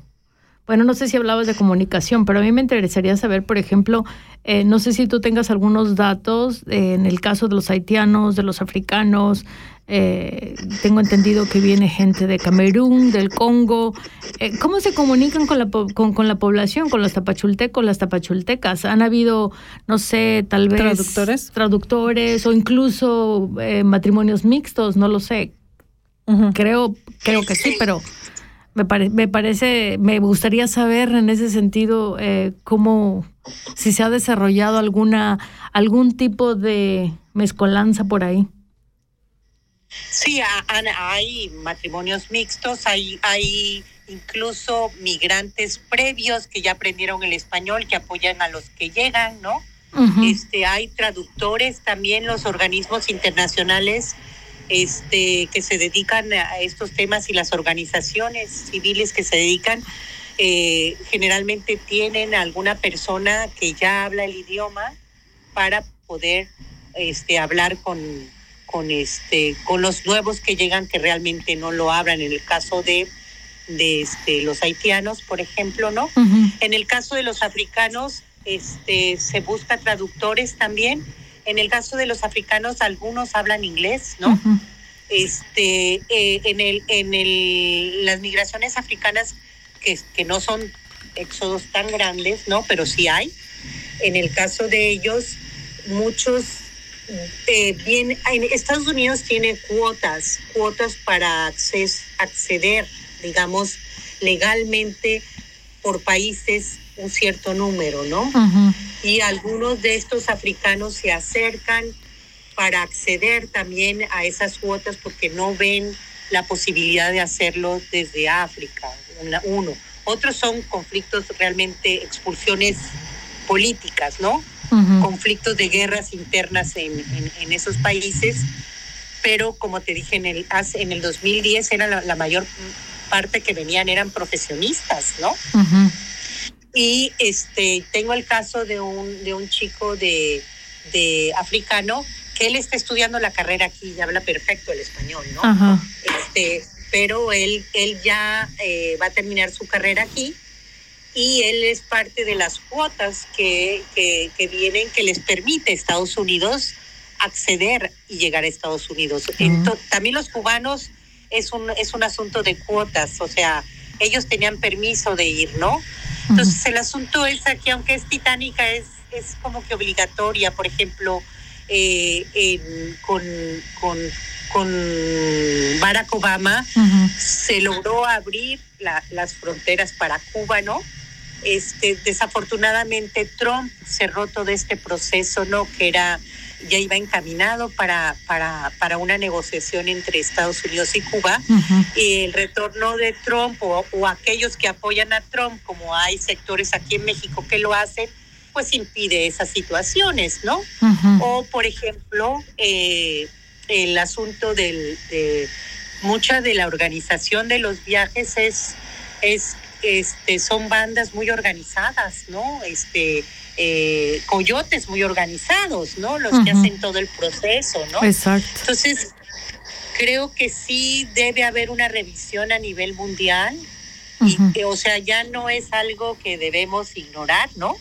Bueno, no sé si hablabas de comunicación, pero a mí me interesaría saber, por ejemplo, eh, no sé si tú tengas algunos datos eh, en el caso de los haitianos, de los africanos. eh, tengo entendido que viene gente de Camerún, del Congo. Eh, ¿Cómo se comunican con la, con, con la población, con los tapachultecos, las tapachultecas? ¿Han habido, no sé, tal vez... ¿Traductores? Traductores o incluso eh, matrimonios mixtos, no lo sé. Creo, creo que sí, pero me, pare- me parece, me gustaría saber en ese sentido eh, cómo, si se ha desarrollado alguna, algún tipo de mezcolanza por ahí. Sí, hay matrimonios mixtos, hay, hay incluso migrantes previos que ya aprendieron el español, que apoyan a los que llegan, ¿no? Este, hay traductores también, los organismos internacionales este, que se dedican a estos temas y las organizaciones civiles que se dedican, eh, generalmente tienen alguna persona que ya habla el idioma para poder este, hablar con, con, este, con los nuevos que llegan que realmente no lo hablan. En el caso de, de este, los haitianos, por ejemplo, ¿no? En el caso de los africanos, este, se busca traductores también. En el caso de los africanos, algunos hablan inglés, ¿no? Este, eh, en el, en el, las migraciones africanas que, que no son éxodos tan grandes, ¿no? Pero sí hay. En el caso de ellos, muchos eh, bien, en Estados Unidos tiene cuotas, cuotas para acces- acceder, digamos, legalmente por países un cierto número, ¿no? Ujú. y algunos de estos africanos se acercan para acceder también a esas cuotas porque no ven la posibilidad de hacerlo desde África, uno. Otros son conflictos realmente, expulsiones políticas, ¿no? Ujú. Conflictos de guerras internas en, en- en esos países, pero como te dije, en el, en el 2010 era la, la mayor parte que venían eran profesionistas, ¿no? Ujú. Y este tengo el caso de un, de un chico de, de africano que él está estudiando la carrera aquí y habla perfecto el español, ¿no? Ajá. Este, pero él, él ya eh, va a terminar su carrera aquí y él es parte de las cuotas que, que, que vienen que les permite a Estados Unidos acceder y llegar a Estados Unidos. Ento- también los cubanos es un, es un asunto de cuotas, o sea, ellos tenían permiso de ir, ¿no? Entonces el asunto es aquí, aunque es titánica, es, es como que obligatoria, por ejemplo, eh, en- con, con, con Barack Obama se logró abrir la- las fronteras para Cuba, ¿no? Este, desafortunadamente Trump cerró todo este proceso, ¿no? Que era ya iba encaminado para, para, para una negociación entre Estados Unidos y Cuba. Y el retorno de Trump o, o aquellos que apoyan a Trump, como hay sectores aquí en México que lo hacen, pues impide esas situaciones, ¿no? O, por ejemplo, eh, el asunto del, de mucha de la organización de los viajes es, es este, son bandas muy organizadas, ¿no? Este, eh, coyotes muy organizados, ¿no? Los que hacen todo el proceso, ¿no? Exacto. Entonces, creo que sí debe haber una revisión a nivel mundial. Y, que, o sea, ya no es algo que debemos ignorar, ¿no?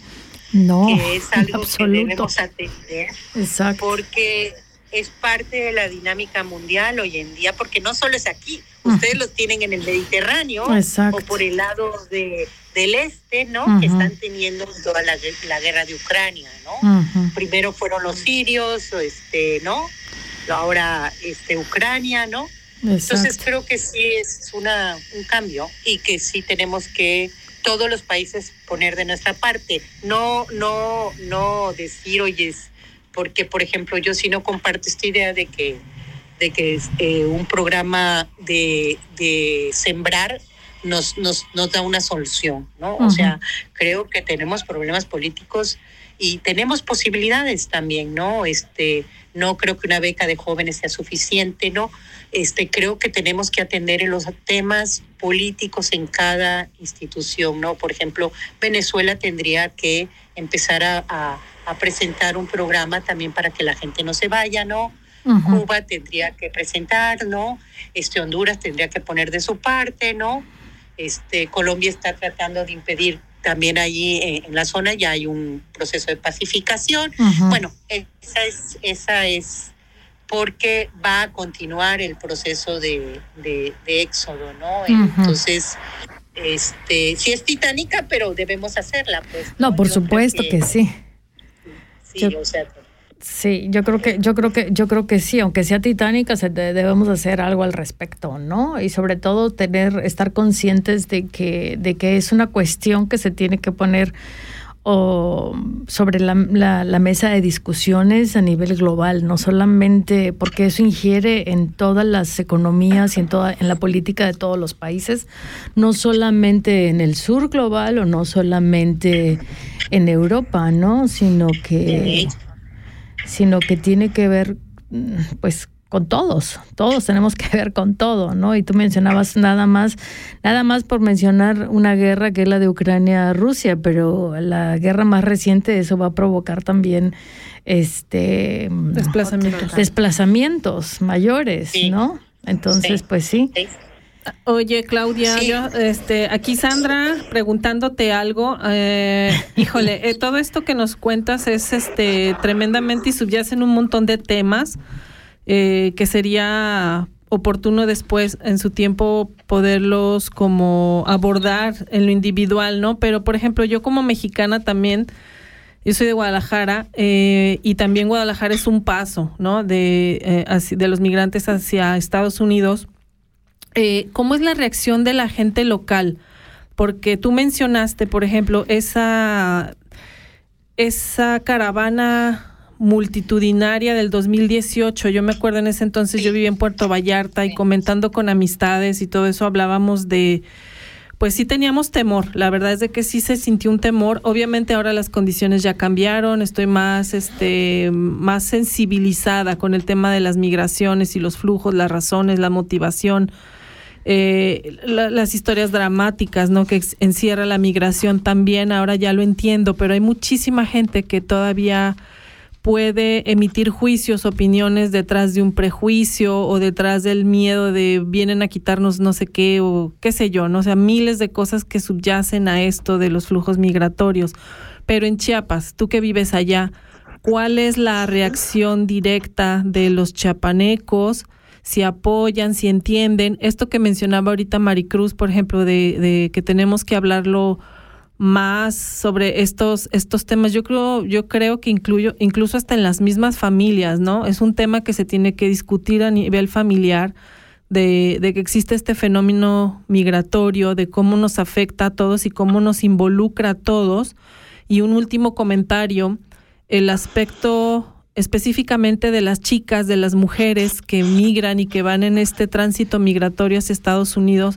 No, que es (laughs) algo que debemos atender Exacto. porque es parte de la dinámica mundial hoy en día, porque no solo es aquí, ustedes los tienen en el Mediterráneo Exacto. o por el lado de, del este, ¿no? Que Ujú. están teniendo toda la, la guerra de Ucrania, ¿no? Ujú. Primero fueron los sirios, este, ¿no? Ahora este, Ucrania, ¿no? Entonces Exacto. creo que sí es una, un cambio y que sí tenemos que todos los países poner de nuestra parte. No, no, no decir, oye, es- porque por ejemplo yo sí no comparto esta idea de que, de que eh, un programa de, de sembrar nos, nos, nos da una solución, ¿no? O sea, creo que tenemos problemas políticos y tenemos posibilidades también, ¿no? Este, no creo que una beca de jóvenes sea suficiente, ¿no? Este, creo que tenemos que atender en los temas políticos en cada institución, ¿no? Por ejemplo, Venezuela tendría que empezar a, a- a presentar un programa también para que la gente no se vaya, ¿no? Cuba tendría que presentar, ¿no? Este Honduras tendría que poner de su parte, ¿no? Este Colombia está tratando de impedir también allí eh, en la zona ya hay un proceso de pacificación. Bueno, esa es esa es porque va a continuar el proceso de, de, de éxodo, ¿no? Entonces, este, sí es titánica, pero debemos hacerla, pues. No, por Yo supuesto que sí. Sí, Yo- o sea, Sí, yo creo que, yo creo que, yo creo que sí, aunque sea titánica, se de- debemos hacer algo al respecto, ¿no? Y sobre todo tener, estar conscientes de que, de que es una cuestión que se tiene que poner sobre la, la- la mesa de discusiones a nivel global, no solamente porque eso ingiere en todas las economías y en toda, en la política de todos los países, no solamente en el sur global o no solamente en Europa, ¿no? Sino que sino que tiene que ver mm, pues con todos, todos tenemos que (laughs) ver con todo, ¿no? Y tú mencionabas nada más, nada más por mencionar una guerra que es la de Ucrania-Rusia, pero la guerra más reciente eso va a provocar también este Desplazamientos. desplazamientos mayores, Sí. ¿no? Entonces, Sí. pues sí. ¿sí? Oye, Claudia, Sí. yo, este, aquí Sandra preguntándote algo. eh, híjole, eh, todo esto que nos cuentas es este tremendamente y subyacen un montón de temas eh, que sería oportuno después en su tiempo poderlos como abordar en lo individual, ¿no? Pero por ejemplo, yo como mexicana también yo soy de Guadalajara eh, y también Guadalajara es un paso, ¿no? De, eh, de los migrantes hacia Estados Unidos. Eh, ¿Cómo es la reacción de la gente local? porque tú mencionaste, por ejemplo, esa, esa caravana multitudinaria del 2018. Yo me acuerdo en ese entonces, yo vivía en Puerto Vallarta y comentando con amistades y todo eso hablábamos de, pues sí teníamos temor. La verdad es de que sí se sintió un temor. Obviamente ahora las condiciones ya cambiaron. Estoy más, este, más sensibilizada con el tema de las migraciones y los flujos, las razones, la motivación. Eh, la- las historias dramáticas no que encierra la migración también ahora ya lo entiendo pero hay muchísima gente que todavía puede emitir juicios, opiniones detrás de un prejuicio o detrás del miedo de vienen a quitarnos no sé qué o qué sé yo, no o sea, miles de cosas que subyacen a esto de los flujos migratorios. Pero en Chiapas, tú que vives allá, ¿cuál es la reacción directa de los chiapanecos? Si apoyan, si entienden. Esto que mencionaba ahorita Maricruz, por ejemplo, de, de que tenemos que hablarlo más sobre estos estos temas. Yo creo yo creo que incluyo incluso hasta en las mismas familias, ¿no? Es un tema que se tiene que discutir a nivel familiar de, de que existe este fenómeno migratorio, de cómo nos afecta a todos y cómo nos involucra a todos. Y un último comentario, el aspecto específicamente de las chicas, de las mujeres que migran y que van en este tránsito migratorio hacia Estados Unidos,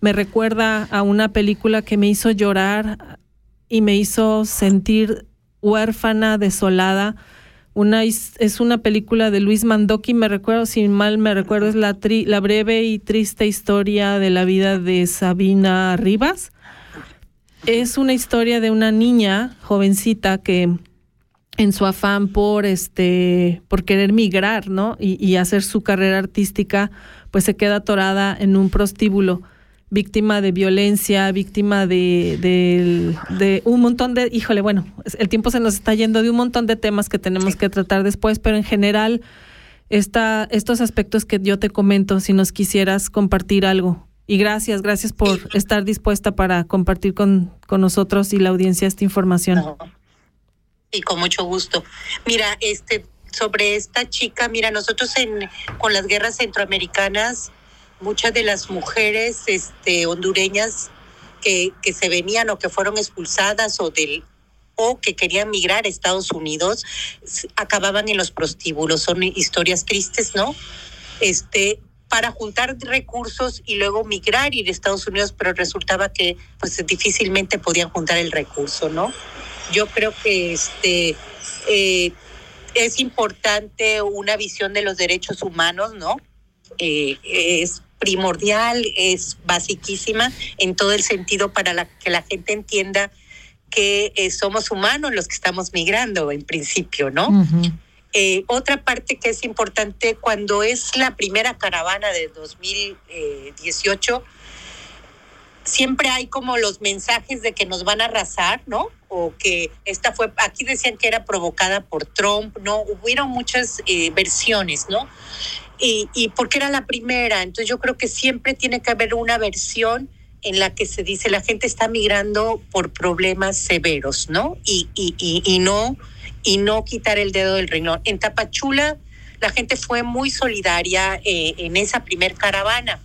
me recuerda a una película que me hizo llorar y me hizo sentir huérfana, desolada. Una es una película de Luis Mandoki, me recuerdo, si mal me recuerdo, es la, tri- la breve y triste historia de la vida de Sabina Rivas. Es una historia de una niña jovencita que en su afán por este por querer migrar, ¿no? Y, y hacer su carrera artística, pues se queda atorada en un prostíbulo, víctima de violencia, víctima de, de, de un montón de, híjole, bueno, el tiempo se nos está yendo de un montón de temas que tenemos que tratar después, pero en general, esta, estos aspectos que yo te comento, si nos quisieras compartir algo. Y gracias, gracias por estar dispuesta para compartir con, con nosotros y la audiencia esta información. No. Y con mucho gusto. Mira, este, sobre esta chica, mira, nosotros en, con las guerras centroamericanas, muchas de las mujeres este, hondureñas que, que se venían o que fueron expulsadas o del o que querían migrar a Estados Unidos acababan en los prostíbulos. Son historias tristes, ¿no? Este, para juntar recursos y luego migrar ir a Estados Unidos, pero resultaba que pues difícilmente podían juntar el recurso, ¿no? Yo creo que este eh, es importante una visión de los derechos humanos, ¿no? Eh, es primordial, es basiquísima en todo el sentido para la, que la gente entienda que eh, somos humanos los que estamos migrando en principio, ¿no? Eh, otra parte que es importante, cuando es la primera caravana de 2018, siempre hay como los mensajes de que nos van a arrasar, ¿no? O que esta fue, aquí decían que era provocada por Trump, ¿no? Hubieron muchas eh, versiones, ¿no? Y, y porque era la primera, entonces yo creo que siempre tiene que haber una versión en la que se dice la gente está migrando por problemas severos, ¿no? Y, y, y, y no y no quitar el dedo del renglón. En Tapachula la gente fue muy solidaria eh, en esa primer caravana.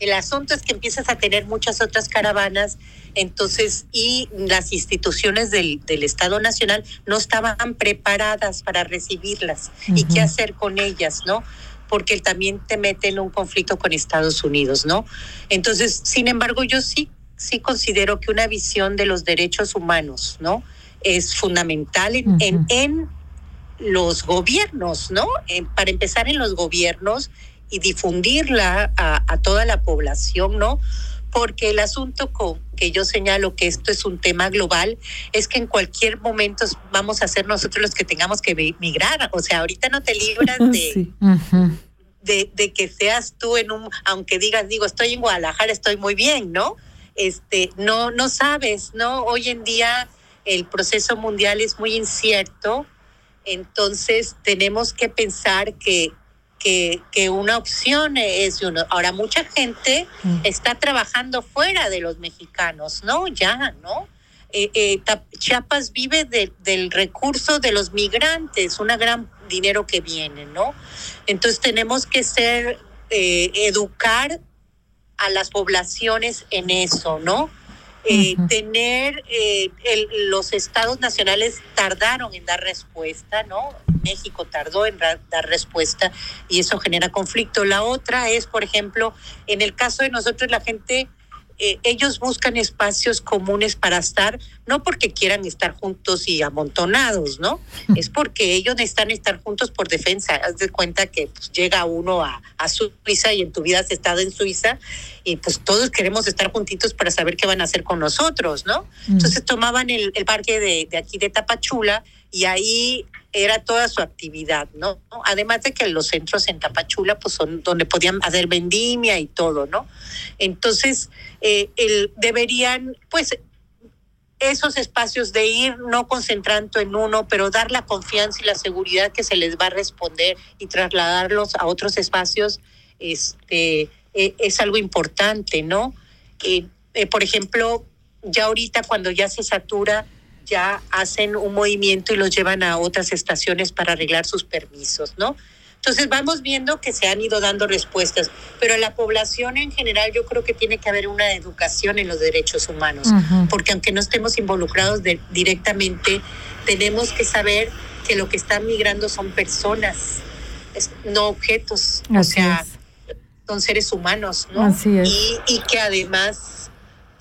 El asunto es que empiezas a tener muchas otras caravanas, entonces, y las instituciones del, del Estado Nacional no estaban preparadas para recibirlas y qué hacer con ellas, ¿no? Porque también te mete en un conflicto con Estados Unidos, ¿no? Entonces, sin embargo, yo sí, sí considero que una visión de los derechos humanos, ¿no? Es fundamental en, en, los gobiernos, ¿no? Para empezar en los gobiernos y difundirla a, a toda la población, ¿no? Porque el asunto con que yo señalo que esto es un tema global es que en cualquier momento vamos a ser nosotros los que tengamos que migrar. O sea, ahorita no te libras (laughs) de, Sí. De, de que seas tú en un, aunque digas, digo, estoy en Guadalajara, estoy muy bien, ¿no? Este, no, no sabes, ¿no? Hoy en día el proceso mundial es muy incierto, entonces tenemos que pensar que, que, que una opción es uno. Ahora, mucha gente Mm. está trabajando fuera de los mexicanos, ¿no? Ya, ¿no? Eh, eh, Chiapas vive de- del recurso de los migrantes, un gran dinero que viene, ¿no? Entonces tenemos que ser, eh, educar a las poblaciones en eso, ¿no? Eh. Tener eh, el- los estados nacionales tardaron en dar respuesta, ¿no? México tardó en dar respuesta y eso genera conflicto. La otra es, por ejemplo, en el caso de nosotros, la gente, eh, ellos buscan espacios comunes para estar, no porque quieran estar juntos y amontonados, ¿no? Es porque ellos necesitan estar juntos por defensa. Haz de cuenta que pues, llega uno a, a Suiza y en tu vida has estado en Suiza y pues todos queremos estar juntitos para saber qué van a hacer con nosotros, ¿no? Entonces tomaban el, el parque de, de aquí de Tapachula y ahí era toda su actividad, ¿no? Además de que los centros en Tapachula pues son donde podían hacer vendimia y todo, ¿no? Entonces, eh, el, deberían, pues, esos espacios de ir no concentrando en uno, pero dar la confianza y la seguridad que se les va a responder y trasladarlos a otros espacios, este, eh, es algo importante, ¿no? Eh, por ejemplo, ya ahorita cuando ya se satura, ya hacen un movimiento y los llevan a otras estaciones para arreglar sus permisos, ¿no? Entonces vamos viendo que se han ido dando respuestas, pero la población en general yo creo que tiene que haber una educación en los derechos humanos, Ujú. porque aunque no estemos involucrados de- directamente, tenemos que saber que lo que están migrando son personas, es- no objetos, o Así sea, es. son seres humanos, ¿no? Así es. Y, y que además,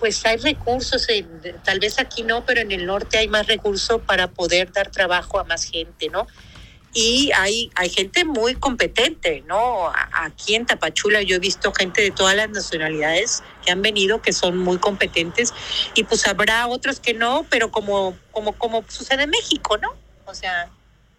pues hay recursos, en- tal vez aquí no, pero en el norte hay más recursos para poder dar trabajo a más gente, ¿no? Y hay, hay gente muy competente, ¿no? Aquí en Tapachula yo he visto gente de todas las nacionalidades que han venido, que son muy competentes, y pues habrá otros que no, pero como, como, como sucede en México, ¿no? O sea,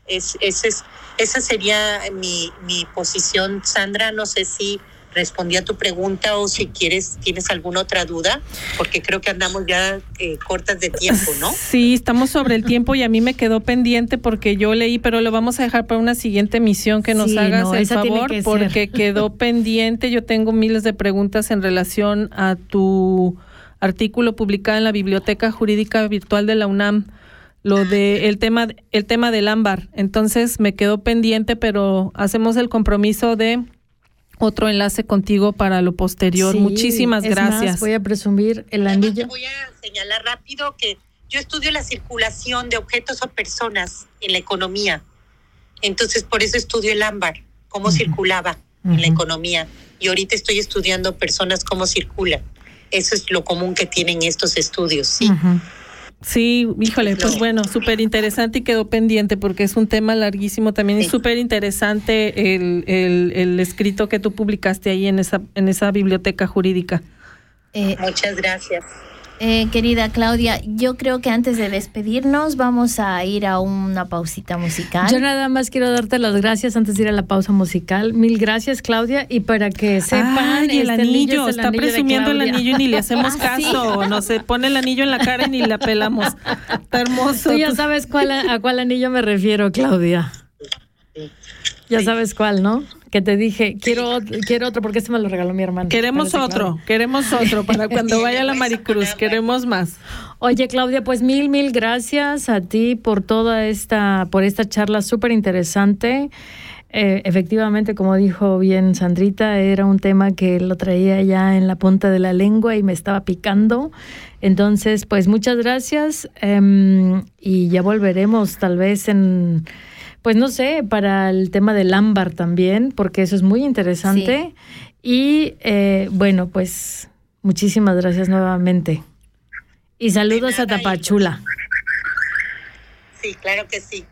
es, ese es, esa sería mi, mi posición, Sandra. No sé si respondí a tu pregunta o si quieres, tienes alguna otra duda, porque creo que andamos ya eh, cortas de tiempo, ¿no? (laughs) Sí, estamos sobre el (laughs) tiempo y a mí me quedó pendiente porque yo leí, pero lo vamos a dejar para una siguiente emisión que nos Sí, hagas no, el favor que porque (laughs) quedó pendiente. Yo tengo miles de preguntas en relación a tu artículo publicado en la Biblioteca Jurídica Virtual de la UNAM lo de el tema el tema del ámbar. Entonces me quedó pendiente, pero hacemos el compromiso de otro enlace contigo para lo posterior. Sí, Muchísimas es más, gracias. voy a presumir el Además, anillo. te voy a señalar rápido que yo estudio la circulación de objetos o personas en la economía. Entonces, por eso estudio el ámbar, cómo circulaba en la economía. Y ahorita estoy estudiando personas, cómo circulan. Eso es lo común que tienen estos estudios, sí. Sí, híjole, pues No. bueno, súper interesante y quedó pendiente porque es un tema larguísimo también y Sí. súper interesante el, el, el escrito que tú publicaste ahí en esa, en esa biblioteca jurídica. Eh, Muchas gracias. Eh, querida Claudia, yo creo que antes de despedirnos vamos a ir a una pausita musical. Yo nada más quiero darte las gracias antes de ir a la pausa musical. Mil gracias, Claudia. Y para que sepan, Ay, el este anillo, es el está anillo presumiendo el anillo y ni le hacemos (laughs) Ah, ¿sí? caso. No se pone el anillo en la cara y ni la pelamos. Está hermoso. Tú ya sabes cuál, a cuál anillo me refiero, Claudia. Ya sabes cuál, ¿no? Que te dije, quiero, ot- quiero otro porque este me lo regaló mi hermano. Queremos Parece otro, queremos otro para cuando vaya (laughs) a la Maricruz. Queremos más. Oye, Claudia, pues mil, mil gracias a ti por toda esta, por esta charla súper interesante. Eh, efectivamente, como dijo bien Sandrita, era un tema que lo traía ya en la punta de la lengua y me estaba picando. Entonces, pues muchas gracias em, y ya volveremos tal vez en, pues no sé, para el tema del ámbar también, porque eso es muy interesante. Y eh, bueno, pues muchísimas gracias nuevamente. Y saludos a y- Tapachula. Sí, claro que sí.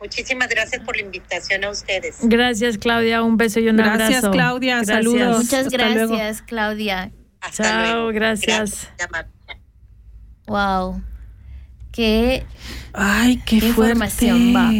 Muchísimas gracias por la invitación a ustedes. Gracias, Claudia. Un beso y un Gracias, abrazo. Claudia. Gracias. Saludos. Muchas Hasta luego. gracias, Claudia. Hasta Chao, luego. gracias. Wow. Qué, Ay, qué, qué fuerte. información va.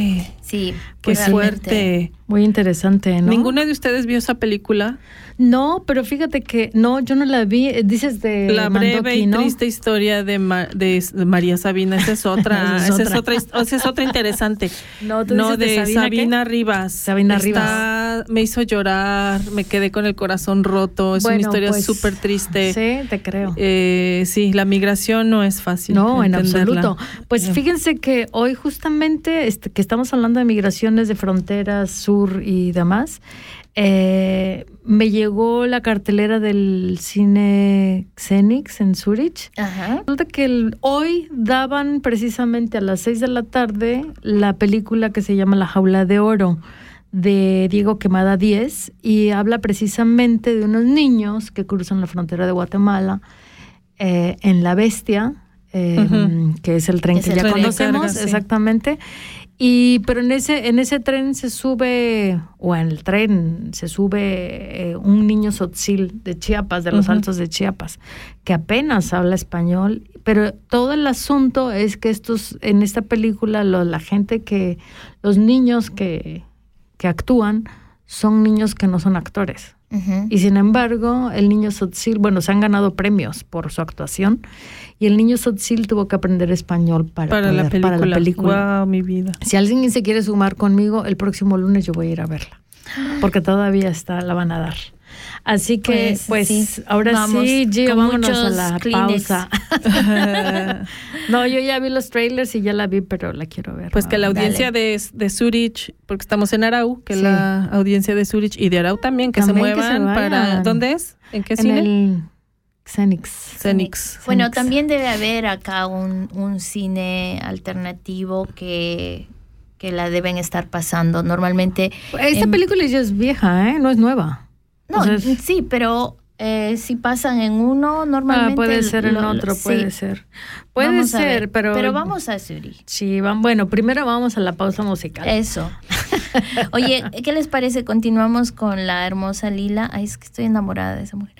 Sí, Qué realmente. fuerte. Muy interesante, ¿no? ¿Ninguno de ustedes vio esa película? No, pero fíjate que no, yo no la vi. Eh, Dices de La breve Mandoki, y ¿no? triste historia de, Ma- de María Sabina. Esa es (laughs) otra. Esa es esa, es otra. otra esa es otra interesante. (laughs) No, tú No, dices de, de Sabina, Sabina. Rivas. Sabina Está Rivas. me hizo llorar, me quedé con el corazón roto, es Bueno, una historia pues, súper triste. Sí, te creo. Eh, sí, la migración no es fácil. No, en entenderla. absoluto. Pues Ya. fíjense que hoy justamente este, que estamos hablando de de fronteras sur y demás, eh, me llegó la cartelera del cine Xenix en Zurich. Ajá. Resulta que el- hoy daban precisamente a las 6 de la tarde la película que se llama La jaula de oro de Diego Quemada 10 y habla precisamente de unos niños que cruzan la frontera de Guatemala eh, en La Bestia, eh, que es el tren Es que el ya conocemos, sí. exactamente. Y pero en ese en ese tren se sube o en el tren se sube eh, un niño sotzil de Chiapas, de los. Altos de Chiapas, que apenas habla español, pero todo el asunto es que estos en esta película lo- la gente que los niños que que actúan son niños que no son actores. Y sin embargo, el niño Sotzil, bueno, se han ganado premios por su actuación y el niño Sotzil tuvo que aprender español para, para, la película. para la película. Guau, mi vida. Si alguien se quiere sumar conmigo, el próximo lunes yo voy a ir a verla, porque todavía está, la van a dar. Así que, Pues, pues, sí, ahora vamos sí, Gio, vámonos a la Kleenex. pausa. (laughs) no, yo ya vi los trailers y ya la vi, pero la quiero ver. Pues que la audiencia de, de Zurich, porque estamos en Arau, que Sí. la audiencia de Zurich y de Arau también, que También se que se muevan para... ¿Dónde es? ¿En qué en cine? el Xenix. Cenix. Bueno, también debe haber acá un, un cine alternativo que, que la deben estar pasando. Normalmente, Esta en- película ya es vieja, ¿eh? No es nueva. No, O sea, es- sí, pero eh, si pasan en uno, normalmente... Ah, puede ser en lo- otro, sí. puede ser. Puede Vamos ser, ver. pero. Pero vamos a Zurich. Sí, van, bueno, primero vamos a la pausa musical. Eso. (laughs) Oye, ¿qué les parece? Continuamos con la hermosa Lila. Ay, es que estoy enamorada de esa mujer.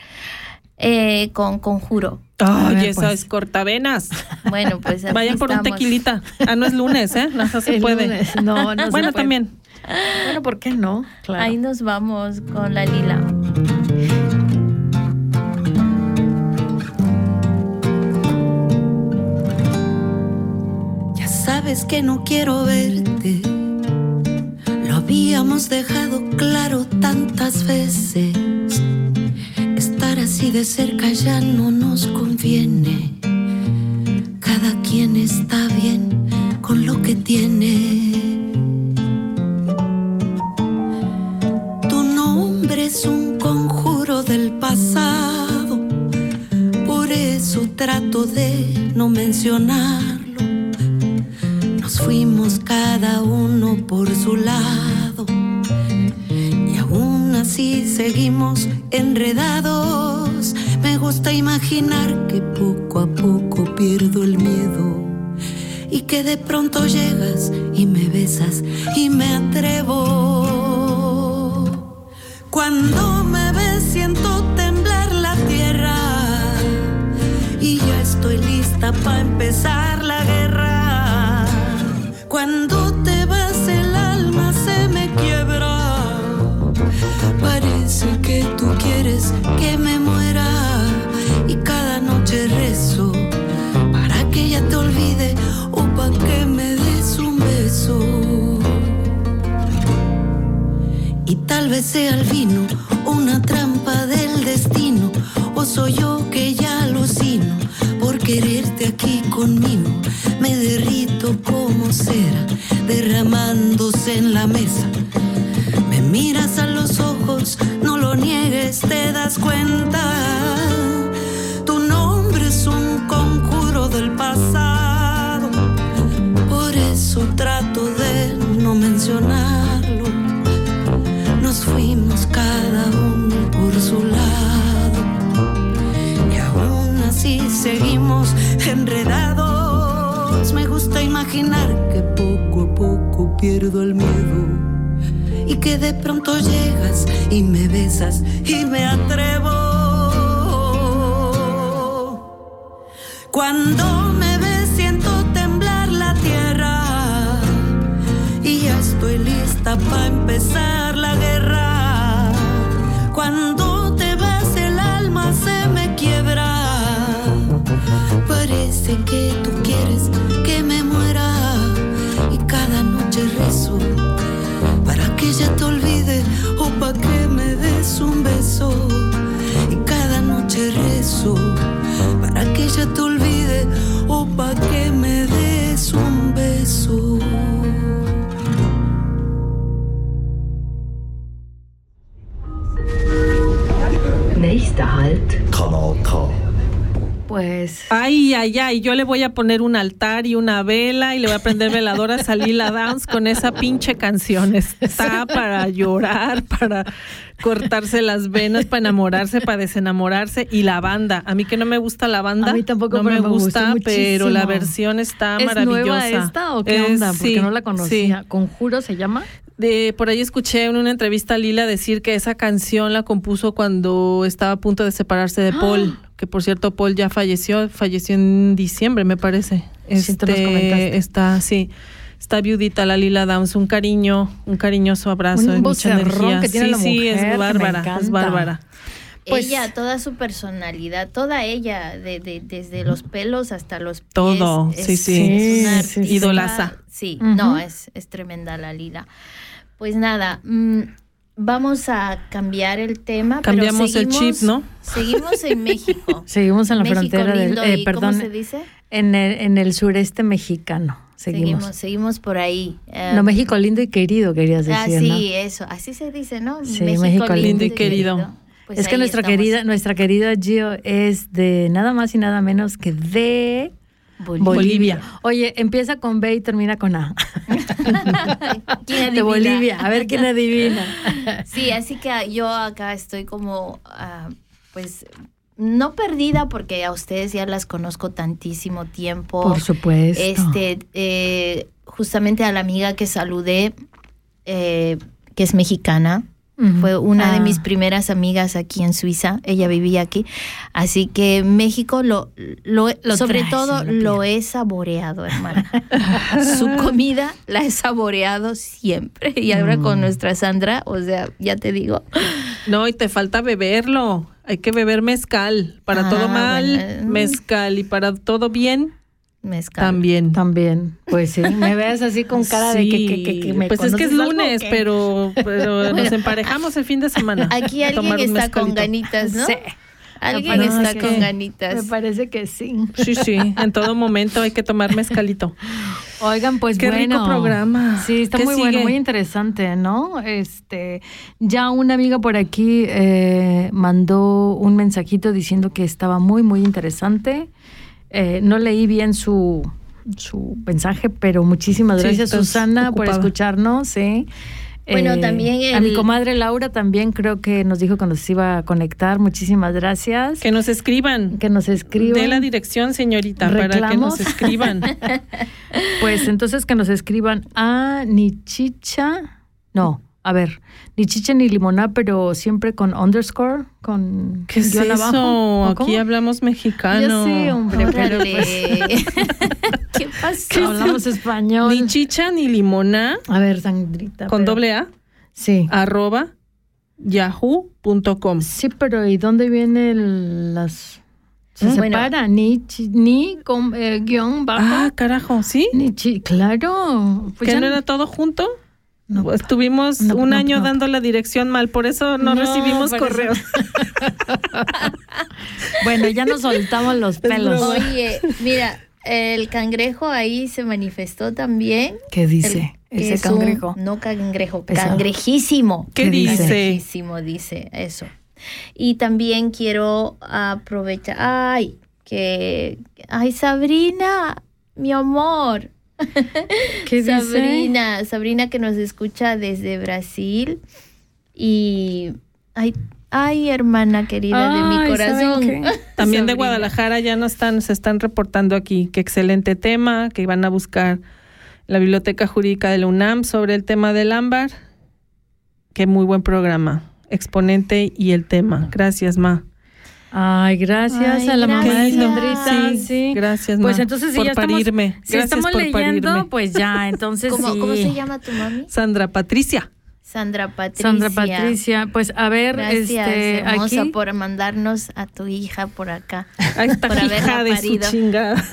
Eh, con Conjuro. Ay, ver, esa pues. es cortavenas. (laughs) Bueno, pues Vayan por un tequilita. Ah, no es lunes, ¿eh? No, no se (laughs) El puede. lunes. No, no se bueno, puede. también. Bueno, ¿por qué no? Claro. Ahí nos vamos con la Lila. Ya sabes que no quiero verte. Lo habíamos dejado claro tantas veces. Estar así de cerca ya no nos conviene. Cada quien está bien con lo que tiene. Es un conjuro del pasado. Por eso trato de no mencionarlo. Nos fuimos cada uno por su lado y aún así seguimos enredados. Me gusta imaginar que poco a poco pierdo el miedo y que de pronto llegas y me besas y me atrevo. Cuando me ves siento temblar la tierra y ya estoy lista para empezar la guerra. Cuando te vas el alma se me quiebra. Parece que tú quieres que me muera y cada noche rezo para que ella te olvide o para que me Tal vez sea el vino una trampa del destino, o soy yo que ya alucino por quererte aquí conmigo. Me derrito como cera, derramándose en la mesa. Me miras a los ojos, no lo niegues, te das cuenta. Tu nombre es un conjuro del pasado, así seguimos enredados. Me gusta imaginar que poco a poco pierdo el miedo y que de pronto llegas y me besas y me atrevo. Cuando me ves siento temblar la tierra y ya estoy lista para empezar la guerra. Cuando que tú quieres que me muera y cada noche rezo para que ella te olvide o para que me des un beso y cada noche rezo para que ella te olvide o para que me des un beso. Pues Ay, ay, ay, yo le voy a poner un altar y una vela y le voy a prender veladoras a Lila Downs con esa pinche canción. Está para llorar, para cortarse las venas, para enamorarse, para desenamorarse. Y la banda, a mí que no me gusta la banda, A mí tampoco, no me gusta, pero la versión está ¿Es maravillosa. nueva esta o qué Es- onda? Porque sí, no la conocía. sí. ¿Conjuro se llama? De, por ahí escuché en una entrevista a Lila decir que esa canción la compuso cuando estaba a punto de separarse de Paul, (gasps) que por cierto Paul ya falleció, falleció en diciembre me parece. Sí, comentaste. está, sí, está viudita la Lila Downs, un cariño, un cariñoso abrazo, Un y mucha energía. que tiene sí, la sí, mujer, que es bárbara, es bárbara. Pues- ella, toda su personalidad, toda ella, de, de- desde los pelos hasta los pies. Todo, es- sí, sí. es una Sí, sí, Idolaza. Sí, Ujú. no, es, es tremenda la Lila. Pues nada, mm, vamos a cambiar el tema. pero Cambiamos el seguimos- chip, ¿no? Seguimos en (laughs) México. Seguimos en la México frontera del, lindo, eh, ¿y perdón, ¿Cómo se dice? en el, en el sureste mexicano. Seguimos. Seguimos, seguimos por ahí. Eh, No, México lindo y querido, querías Ah, decir, sí, ¿no? eso, así se dice, ¿no? Sí, México lindo y querido. Pues es que nuestra estamos. querida, nuestra querida Gio es de nada más y nada menos que de Bolivia. Bolivia. Oye, empieza con B y termina con A. (laughs) ¿Quién De? Bolivia. A ver quién adivina. Sí, así que yo acá estoy como, ah, pues, no perdida porque a ustedes ya las conozco tantísimo tiempo. Por supuesto. Este, eh, justamente a la amiga que saludé, eh, que es mexicana, Fue una de Ah. mis primeras amigas aquí en Suiza. Ella vivía aquí. Así que México lo, lo, Lo sobre traes todo lo he saboreado, hermana. (laughs) Su comida la he saboreado siempre. Y ahora Mm. con nuestra Sandra, o sea, ya te digo. No, y te falta beberlo. Hay que beber mezcal. Para Ah, todo mal, bueno. mezcal. Y para todo bien, Mezcal. también. También, pues sí, me ves así con cara de que, que, que, que me pues es que es lunes, pero, pero (laughs) nos emparejamos el fin de semana. Aquí a alguien tomar un está con mezcalito. ganitas, ¿no? Sí. Alguien Me está con Me ganitas. parece que sí. Sí, sí, en todo momento hay que tomar mezcalito. Oigan, pues Qué rico bueno. programa. Sí, está ¿Qué muy bueno, muy interesante, ¿no? Este, ya una amiga por aquí eh, mandó un mensajito diciendo que estaba muy, muy interesante. Eh, no leí bien su, su mensaje, pero muchísimas gracias, Susana, por escucharnos. Bueno, también A mi comadre Laura también creo que nos dijo que nos iba a conectar. Muchísimas gracias. Que nos escriban. Que nos escriban. De la dirección, señorita, para que nos escriban. (laughs) Pues entonces que nos escriban a ni chicha, no, a ver, ni chicha ni limoná, pero siempre con underscore, con ¿Qué es eso? abajo. ¿O Aquí cómo? hablamos mexicano. Ya sé, hombre, pero pues, ¿Qué pasó? hablamos español. Ni chicha ni limona a ver, Sandrita. con pero- doble A Sí. arroba yahoo.com. Sí, pero ¿y dónde vienen las se Mm, bueno. separa ni chi- ni con eh, guion bajo Ah, carajo, ¿sí? ni chi, claro. Pues ¿Que ya no era todo junto? No, Estuvimos No, un no, año no. dando la dirección mal, por eso no, No, recibimos correos. (laughs) Bueno, ya nos soltamos los (laughs) pelos. Oye, mira, el cangrejo ahí se manifestó también. ¿Qué dice El- ese es un- cangrejo? no cangrejo, Eso. cangrejísimo. ¿Qué ¿Qué dice? dice? Cangrejísimo dice eso. Y también quiero aprovechar, ay, que, ay, Sabrina, mi amor. (laughs) ¿Qué dice? Sabrina, Sabrina que nos escucha desde Brasil y ay, ay hermana querida de mi corazón. (laughs) También de. Guadalajara ya nos están, se están reportando aquí. Qué excelente tema, que van a buscar la Biblioteca Jurídica de la UNAM sobre el tema del ámbar. Qué muy buen programa. Exponente y el tema. Gracias, Ma. Ay, gracias Ay, a la mamá de gracias. Sandrita. Sí, Sí, Gracias, Pues entonces si por ya estamos, parirme. si Gracias estamos por leyendo, parirme. pues ya, (laughs) entonces ¿Cómo, sí. ¿Cómo se llama tu mami? Sandra Patricia. Sandra Patricia. Sandra Patricia, pues a ver, Gracias, este, hermosa, aquí por mandarnos a tu hija por acá. (laughs) Ahí está Por hija de su chingada. (laughs)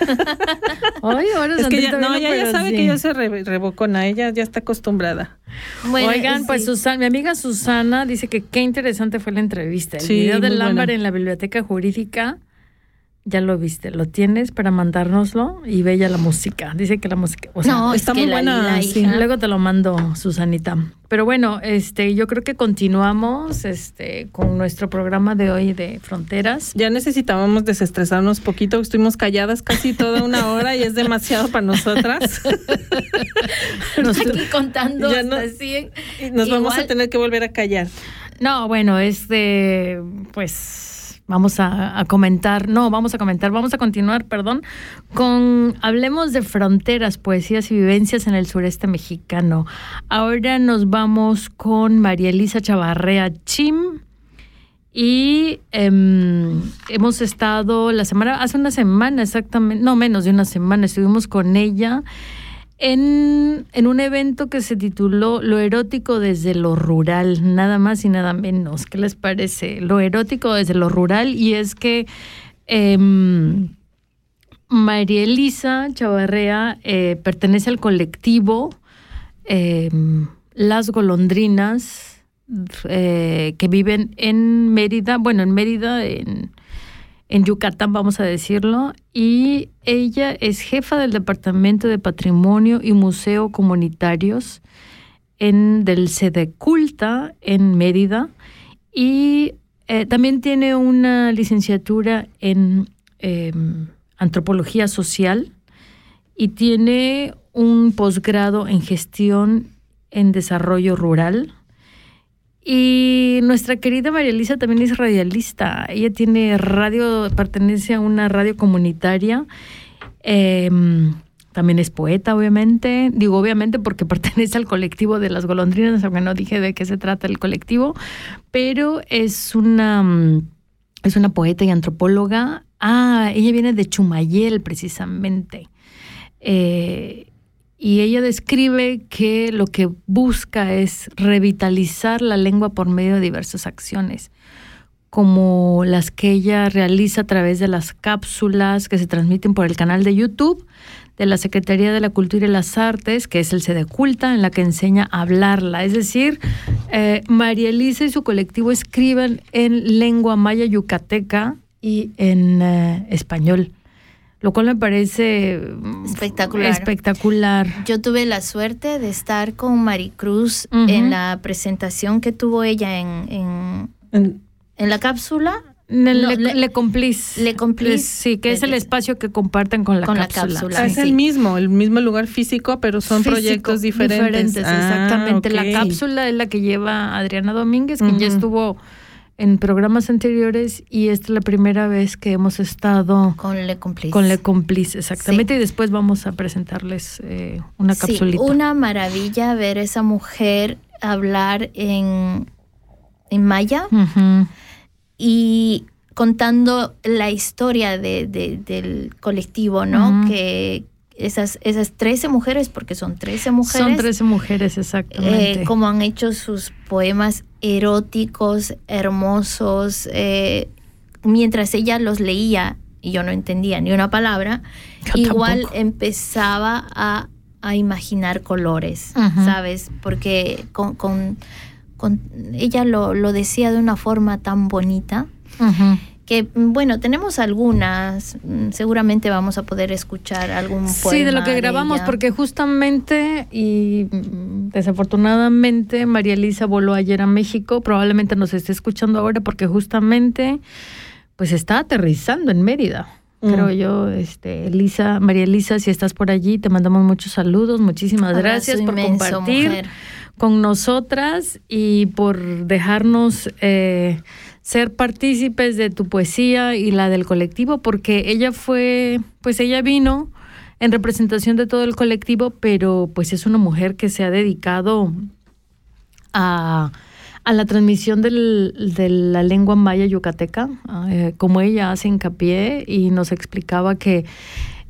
Ay, ahora Es que ya, no, ya pero sabe sí. que yo se re- rebocona, ella ya está acostumbrada. Bueno, Oigan, pues. Susana, mi amiga Susana dice que qué interesante fue la entrevista. El Sí, video del ámbar en la biblioteca jurídica Ya lo viste, lo tienes para mandárnoslo y bella la música. Dice que la música, o sea, No, es está que muy la buena, sí. Luego te lo mando, Susanita. Pero bueno, este, yo creo que continuamos este, con nuestro programa de hoy de Fronteras. Ya necesitábamos desestresarnos poquito, estuvimos calladas casi toda una hora y es demasiado para nosotras. (laughs) Nos, aquí contando Ya hasta no- 100. y nos vamos a tener que volver a callar. No, bueno, este, pues vamos a, comentar, no, vamos a comentar, vamos a continuar, perdón, con Hablemos de Fronteras, Poesías y Vivencias en el Sureste Mexicano. Ahora nos vamos con María Elisa Chavarrea Chim. Y em, hemos estado la semana, hace una semana exactamente, no menos de una semana, estuvimos con ella en, en un evento que se tituló Lo erótico desde lo rural, nada más y nada menos. ¿Qué les parece? Lo erótico desde lo rural y es que em, María Elisa Chavarrea eh, pertenece al colectivo em, Las Golondrinas eh, que viven en Mérida, bueno, en Mérida, en, en Yucatán, vamos a decirlo, y ella es jefa del Departamento de Patrimonio y Museo Comunitarios en, del Sedeculta en Mérida, y eh, también tiene una licenciatura en eh, Antropología Social y tiene un posgrado en Gestión en Desarrollo Rural. Y nuestra querida María Elisa también es radialista. Ella tiene radio, pertenece a una radio comunitaria. Eh, también es poeta, obviamente. Digo, obviamente, porque (laughs) pertenece al colectivo de las golondrinas, aunque no dije de qué se trata el colectivo. Pero es una, mm, es una poeta y antropóloga. Ah, ella viene de Chumayel, precisamente. Eh, y ella describe que lo que busca es revitalizar la lengua por medio de diversas acciones, como las que ella realiza a través de las cápsulas que se transmiten por el canal de YouTube de la Secretaría de la Cultura y las Artes, que es el Sede Culta, en la que enseña a hablarla. Es decir, eh, María Elisa y su colectivo escriben en lengua maya yucateca y en eh, español lo cual me parece mm, Espectacular. espectacular. Yo tuve la suerte de estar con Maricruz Ujú. en la presentación que tuvo ella en, en, En- en la cápsula. Le, No, le, le- Le Complice. Le Complice. Sí, que es el espacio que comparten con la con la cápsula. Ah, es sí. el mismo, el mismo lugar físico, pero son Físico, proyectos diferentes. Ah, exactamente. La cápsula es la que lleva Adriana Domínguez, quien ya estuvo en programas anteriores y esta es la primera vez que hemos estado Con Le Complice. con Le Complice, exactamente. Y después vamos a presentarles eh, una Sí, capsulita. una maravilla ver esa mujer hablar en, en maya y contando la historia de, de- del colectivo, ¿no? Que esas, esas 13 mujeres, porque son 13 mujeres, Son 13 mujeres, exactamente. eh, como han hecho sus poemas eróticos, hermosos, eh, mientras ella los leía y yo no entendía ni una palabra, Yo igual tampoco. empezaba a, a imaginar colores. ¿sabes? Porque con, con- con- ella lo, lo decía de una forma tan bonita. Que, mm, bueno, tenemos algunas, mm, seguramente vamos a poder escuchar algún poema. Sí, de lo que grabamos, ella. porque justamente y mm, desafortunadamente María Elisa voló ayer a México, probablemente nos esté escuchando ahora porque justamente pues está aterrizando en Mérida. Mm. Creo yo, este, Elisa, María Elisa, si estás por allí, te mandamos muchos saludos, muchísimas gracias por inmenso, compartir mujer. con nosotras y por dejarnos eh, ser partícipes de tu poesía y la del colectivo, porque ella fue, pues ella vino en representación de todo el colectivo, pero pues es una mujer que se ha dedicado a, a la transmisión de la lengua maya yucateca, eh, como ella hace hincapié y nos explicaba que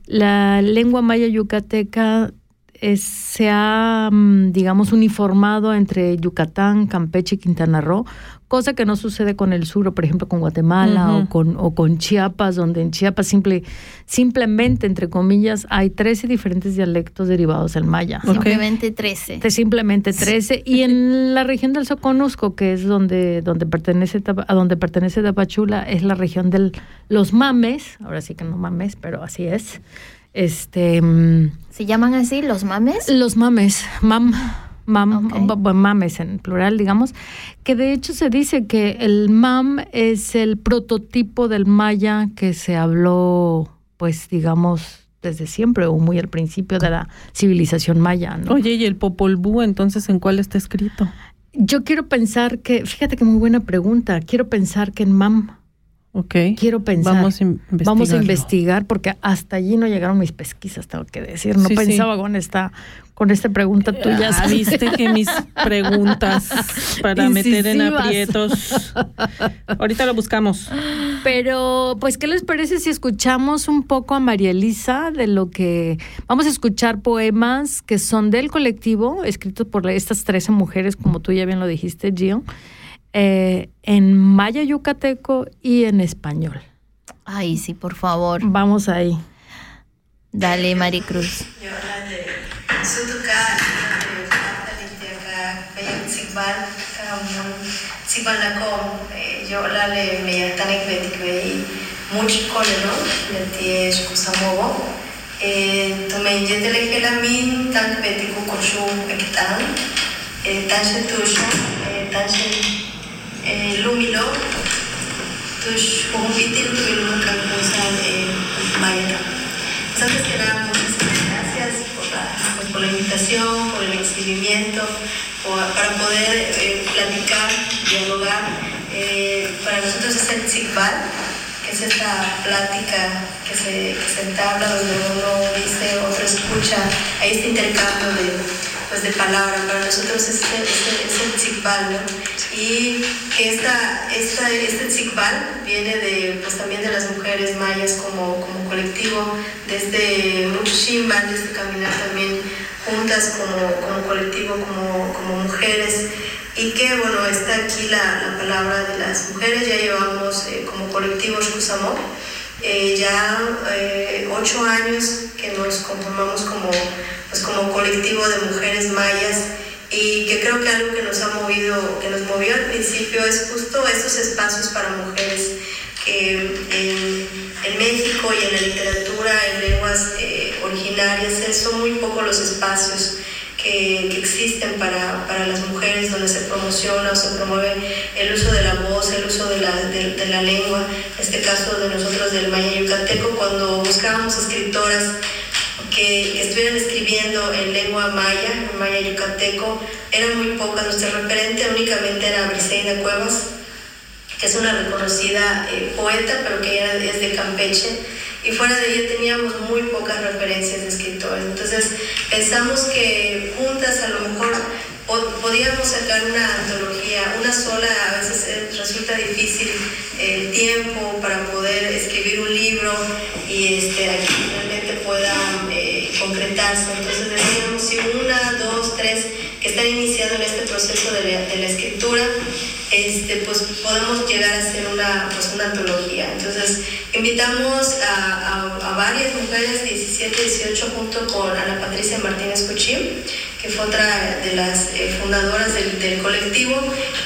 la lengua maya yucateca es- se ha, mm, digamos, uniformado entre Yucatán, Campeche y Quintana Roo, cosa que no sucede con el sur, o por ejemplo con Guatemala o, con, o con Chiapas, donde en Chiapas simple, simplemente, entre comillas, hay 13 diferentes dialectos derivados del maya. Simplemente 13. De simplemente 13 y en (laughs) la región del Soconusco que es donde donde pertenece a donde pertenece Tapachula es la región de los mames ahora sí que no mames pero así es este mm, ¿Se llaman así los mames? los mames mam mam Ok. bu- bu- mames en plural digamos que de hecho se dice que el mam es el prototipo del maya que se habló pues digamos desde siempre o muy al principio de la civilización maya ¿no? Oye, ¿y el Popol Vuh entonces en cuál está escrito? Yo quiero pensar que, fíjate que muy buena pregunta, quiero pensar que en MAM, Ok. quiero pensar. Vamos a Vamos a investigar porque hasta allí no llegaron mis pesquisas, tengo que decir. No Sí, sí. pensaba con esta con esta pregunta tuya. Ah, viste que mis preguntas para (laughs) meter en aprietos. Ahorita lo buscamos. Pero, pues, ¿qué les parece si escuchamos un poco a María Elisa de lo que vamos a escuchar poemas que son del colectivo, escritos por estas 13 mujeres, como tú ya bien lo dijiste, Gio, eh, en maya yucateco y en español. Ay, sí, por favor. Vamos ahí. Dale, Maricruz. Sutuka Alitia Bayan Sigbal Kamun Sigbal Nakom yo la le me yatanek betik bei much koleno leti kusamogo to me yete le kela min tank betik kushu ekitan tanche tusho tanche lumilo tush kumpitil tuilun kan kusan mayata antes que nada, muchísimas gracias por la, pues, por la invitación, por el recibimiento, por- para poder eh, platicar, dialogar. Eh, para nosotros es el Tzikbal, es esta plática que se, que se entabla donde uno dice, otro escucha, hay este intercambio de, pues, de palabras. Para nosotros es, el- es, el- Tzikbal, ¿no? Y esta, esta, este Tzikbal viene de, pues, también de las mujeres mayas como, como colectivo, desde Muximban, desde caminar también juntas como, como colectivo, como, como mujeres. Y que bueno, está aquí la, la palabra de las mujeres, ya llevamos eh, como colectivo Shkusamo, eh, ya eh, ocho años que nos conformamos como, pues, como colectivo de mujeres mayas y que creo que algo que nos ha movido, que nos movió al principio es justo estos espacios para mujeres que en, en México y en la literatura, en lenguas eh, originarias, eh, son muy pocos los espacios que, existen para, para las mujeres donde se promociona o se promueve el uso de la voz, el uso de la, de, la lengua, en este caso de nosotros del Maya Yucateco, cuando buscábamos escritoras que, estuvieran escribiendo en lengua maya, en maya yucateco, eran muy pocas. Nuestra referente únicamente era Briseida Cuevas, que es una reconocida eh, poeta, pero que ella es de Campeche. Y fuera de ella teníamos muy pocas referencias de escritores. Entonces pensamos que juntas a lo mejor po- podíamos sacar una antología, una sola, a veces eh, resulta difícil el tiempo para poder escribir un libro y este, realmente pueda eh, concretarse. Entonces decíamos si una, dos, tres que están iniciando en este proceso de la, de la escritura, este, pues podemos llegar a hacer una, pues una antología. Entonces invitamos a, varias mujeres, 17, 18, junto con Ana Patricia Martínez Cuchín, que fue otra de las eh, fundadoras del, colectivo.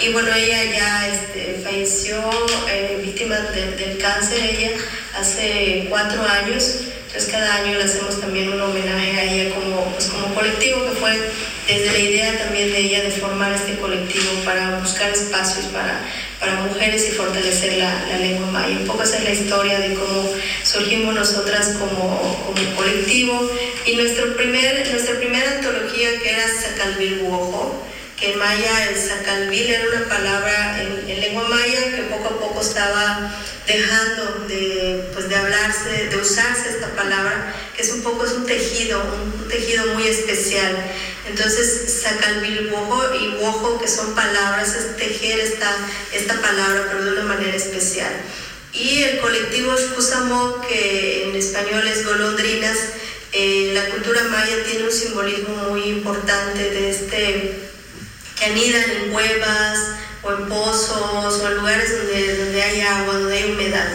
Y bueno, ella ya este, falleció eh, víctima de- del cáncer, ella hace cuatro años. Entonces cada año le hacemos también un homenaje a ella como, pues, como colectivo, que fue desde la idea también de ella de formar este colectivo para buscar espacios para, para mujeres y fortalecer la, la lengua maya. Un poco esa es la historia de cómo surgimos nosotras como, como colectivo. Y nuestro primer, nuestra primera antología que era Sacalvil Buojo, que en maya el Sacalvil era una palabra en, en lengua maya que poco a poco estaba dejando de, pues, de hablarse, de usarse esta palabra, que es un poco es un tejido, un, un tejido muy especial. Entonces, Sacalvil Wojo y Wojo, que son palabras, es tejer esta, esta palabra, pero de una manera especial. Y el colectivo Shkusamo, que en español es golondrinas, Eh, la cultura maya tiene un simbolismo muy importante de este anidan en cuevas o en pozos o en lugares donde, donde hay agua, donde hay humedad.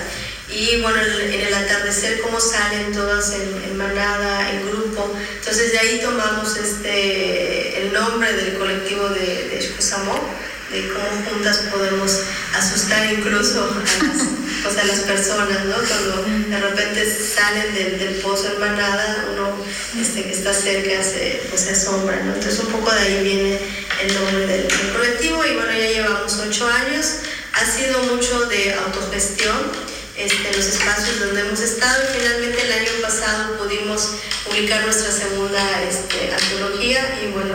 Y bueno, en el atardecer, cómo salen todas en, en manada, en grupo. Entonces de ahí tomamos este, el nombre del colectivo de, de de cómo juntas podemos asustar incluso a las, pues a las personas, ¿no? Cuando de repente salen del, del pozo en manada, uno este, que está cerca se, pues, se asombra, ¿no? Entonces un poco de ahí viene el nombre del, del colectivo y bueno, ya llevamos ocho años. Ha sido mucho de autogestión este, los espacios donde hemos estado y finalmente el año pasado pudimos publicar nuestra segunda este, antología y bueno,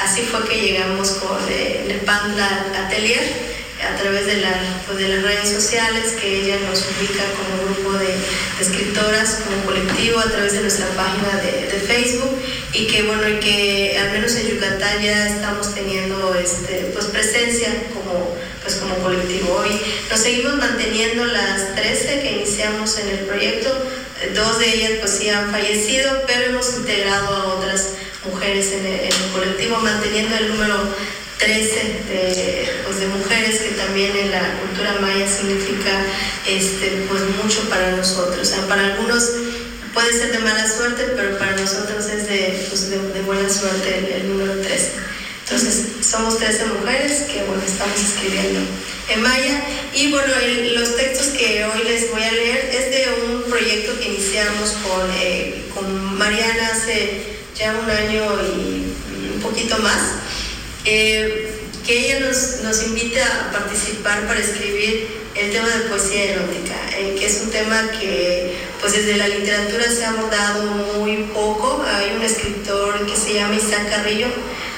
así fue que llegamos con eh, el Panda Atelier a través de, la, pues, de las redes sociales que ella nos ubica como grupo de, de escritoras, como colectivo a través de nuestra página de, Facebook y que bueno, y que al menos en Yucatán ya estamos teniendo este, pues, presencia como, pues, como colectivo. Hoy nos seguimos manteniendo las 13 que iniciamos en el proyecto, dos de ellas pues sí han fallecido, pero hemos integrado a otras mujeres en el, en el colectivo, manteniendo el número 13 de, pues, de mujeres que también en la cultura maya significa este, pues, mucho para nosotros. O sea, para algunos puede ser de mala suerte, pero para nosotros es de, pues, de, de buena suerte el, el número 13. Entonces, somos 13 mujeres que bueno, estamos escribiendo en maya. Y bueno, el- los textos que hoy les voy a leer es de un proyecto que iniciamos con, eh, con Mariana hace ya un año y un poquito más. Eh, que ella nos, nos invita a participar para escribir el tema de poesía erótica, eh, que es un tema que pues desde la literatura se ha abordado muy poco. Hay un escritor que se llama Isaac Carrillo,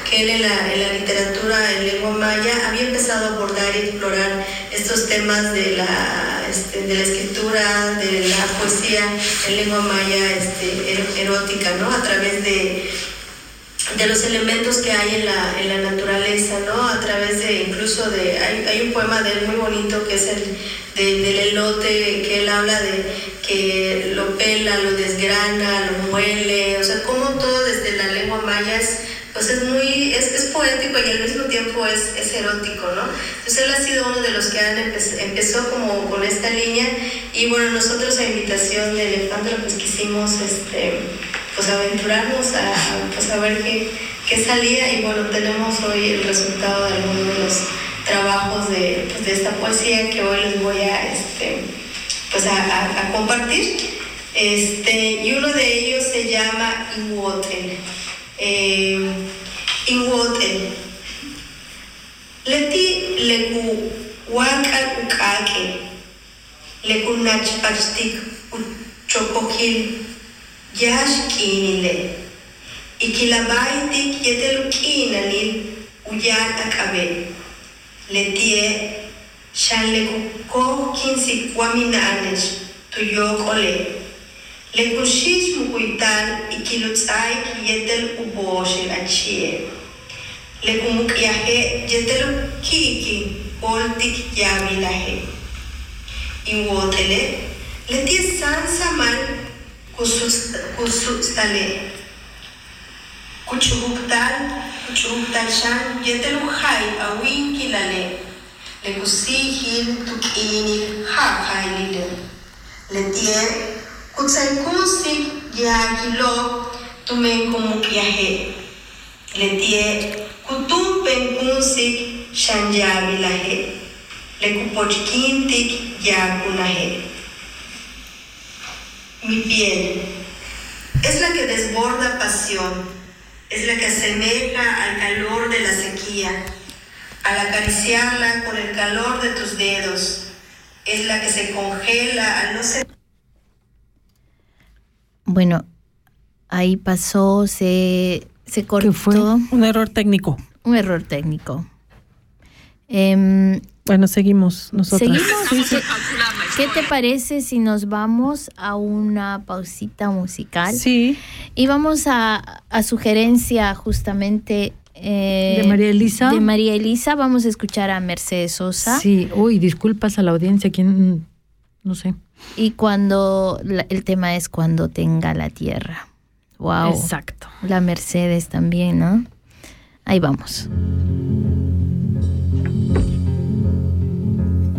que él en la, en la literatura en lengua maya había empezado a abordar y explorar estos temas de la, este, de la escritura, de la poesía en lengua maya este, ero- erótica, ¿no? A través de, de los elementos que hay en la, en la naturaleza, ¿no? A través de, incluso de, hay, hay un poema de él muy bonito que es el de- del elote, que él habla de que lo pela, lo desgrana, lo muele, o sea, como todo desde la lengua maya es, pues es muy, es, es poético y al mismo tiempo es, es erótico, ¿no? Entonces él ha sido uno de los que han empe- empezó como con esta línea y bueno, nosotros a invitación de Elefantro pues quisimos, este, pues aventurarnos a, pues, ver qué, qué salía y bueno, tenemos hoy el resultado de algunos de los trabajos de, pues, de esta poesía que hoy les voy a, este, pues a, a- compartir. Este, y uno de ellos se llama Inwoten. Eh. Leti leku wakal ukake, leku nachpachtik γιάς κίνηλε. Η κυλαβάιτη και τελου κίνανιλ ουγιάν ακαβέ. Λετίε, σαν λεκουκό κίνσι κουάμινα άνες, το γιόκολε. Λεκουσίς μου κουιτάν η κυλουτσάι και γέτελ ουμπόσιλ ατσίε. Λεκουμουκιαχέ γέτελ κίκι, όλτικ γιάμιλαχέ. Ιουότελε, λετίε σαν σαμάν kusuksale. Kuchubuktal, kuchubuktal shan, yeteluhai awin kilale. Le kusihil tukinil hahailile. Le tie, kutsaikusik yagilo tumen kumukiahe. Le tie, kutumpen kunsik shan yabilahe. Le kupochkintik yakunahe. Mi piel es la que desborda pasión, es la que asemeja al calor de la sequía, al acariciarla con el calor de tus dedos, es la que se congela al no ser Bueno, ahí pasó, se, se cortó. fue? Un error técnico. Un error técnico. Em, Bueno, seguimos nosotros. Seguimos. ¿Qué, qué te parece si nos vamos a una pausita musical? Sí. Y vamos a, a sugerencia justamente eh, ¿De María Elisa? De María Elisa. Vamos a escuchar a Mercedes Sosa. Sí, uy, disculpas a la audiencia, quien no sé. Y cuando el tema es cuando tenga la tierra. Wow. Exacto. La Mercedes también, ¿no? Ahí vamos.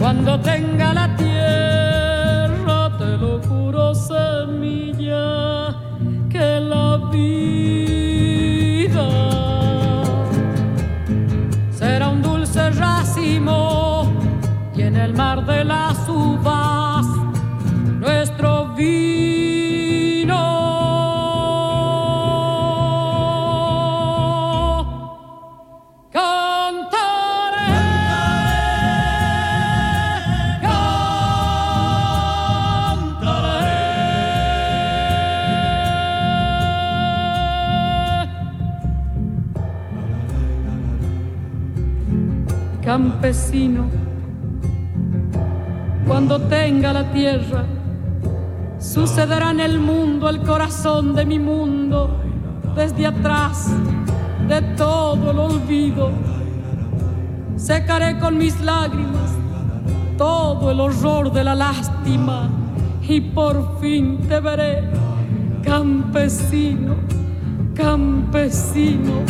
Cuando tenga la tierra, corazón de mi mundo, desde atrás de todo el olvido. Secaré con mis lágrimas todo el horror de la lástima y por fin te veré, campesino, campesino,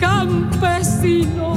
campesino,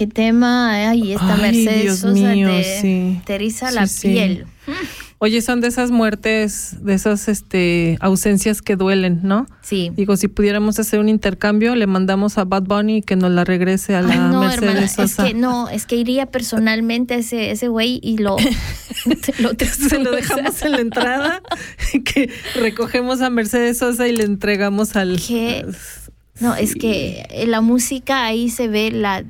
qué tema. Ay, esta Ay, Mercedes Dios Sosa mío, te, sí. te eriza Sí, la sí. piel. Oye, son de esas muertes, de esas este, ausencias que duelen, ¿no? Sí. Digo, si pudiéramos hacer un intercambio, le mandamos a Bad Bunny que nos la regrese a la Ay, no, Mercedes hermana, es Sosa. que no, es que iría personalmente a ese ese güey y lo, (laughs) lo (laughs) Se lo dejamos en la entrada, (laughs) que recogemos a Mercedes Sosa y le entregamos al... ¿Qué? No, es que en la música ahí se ve la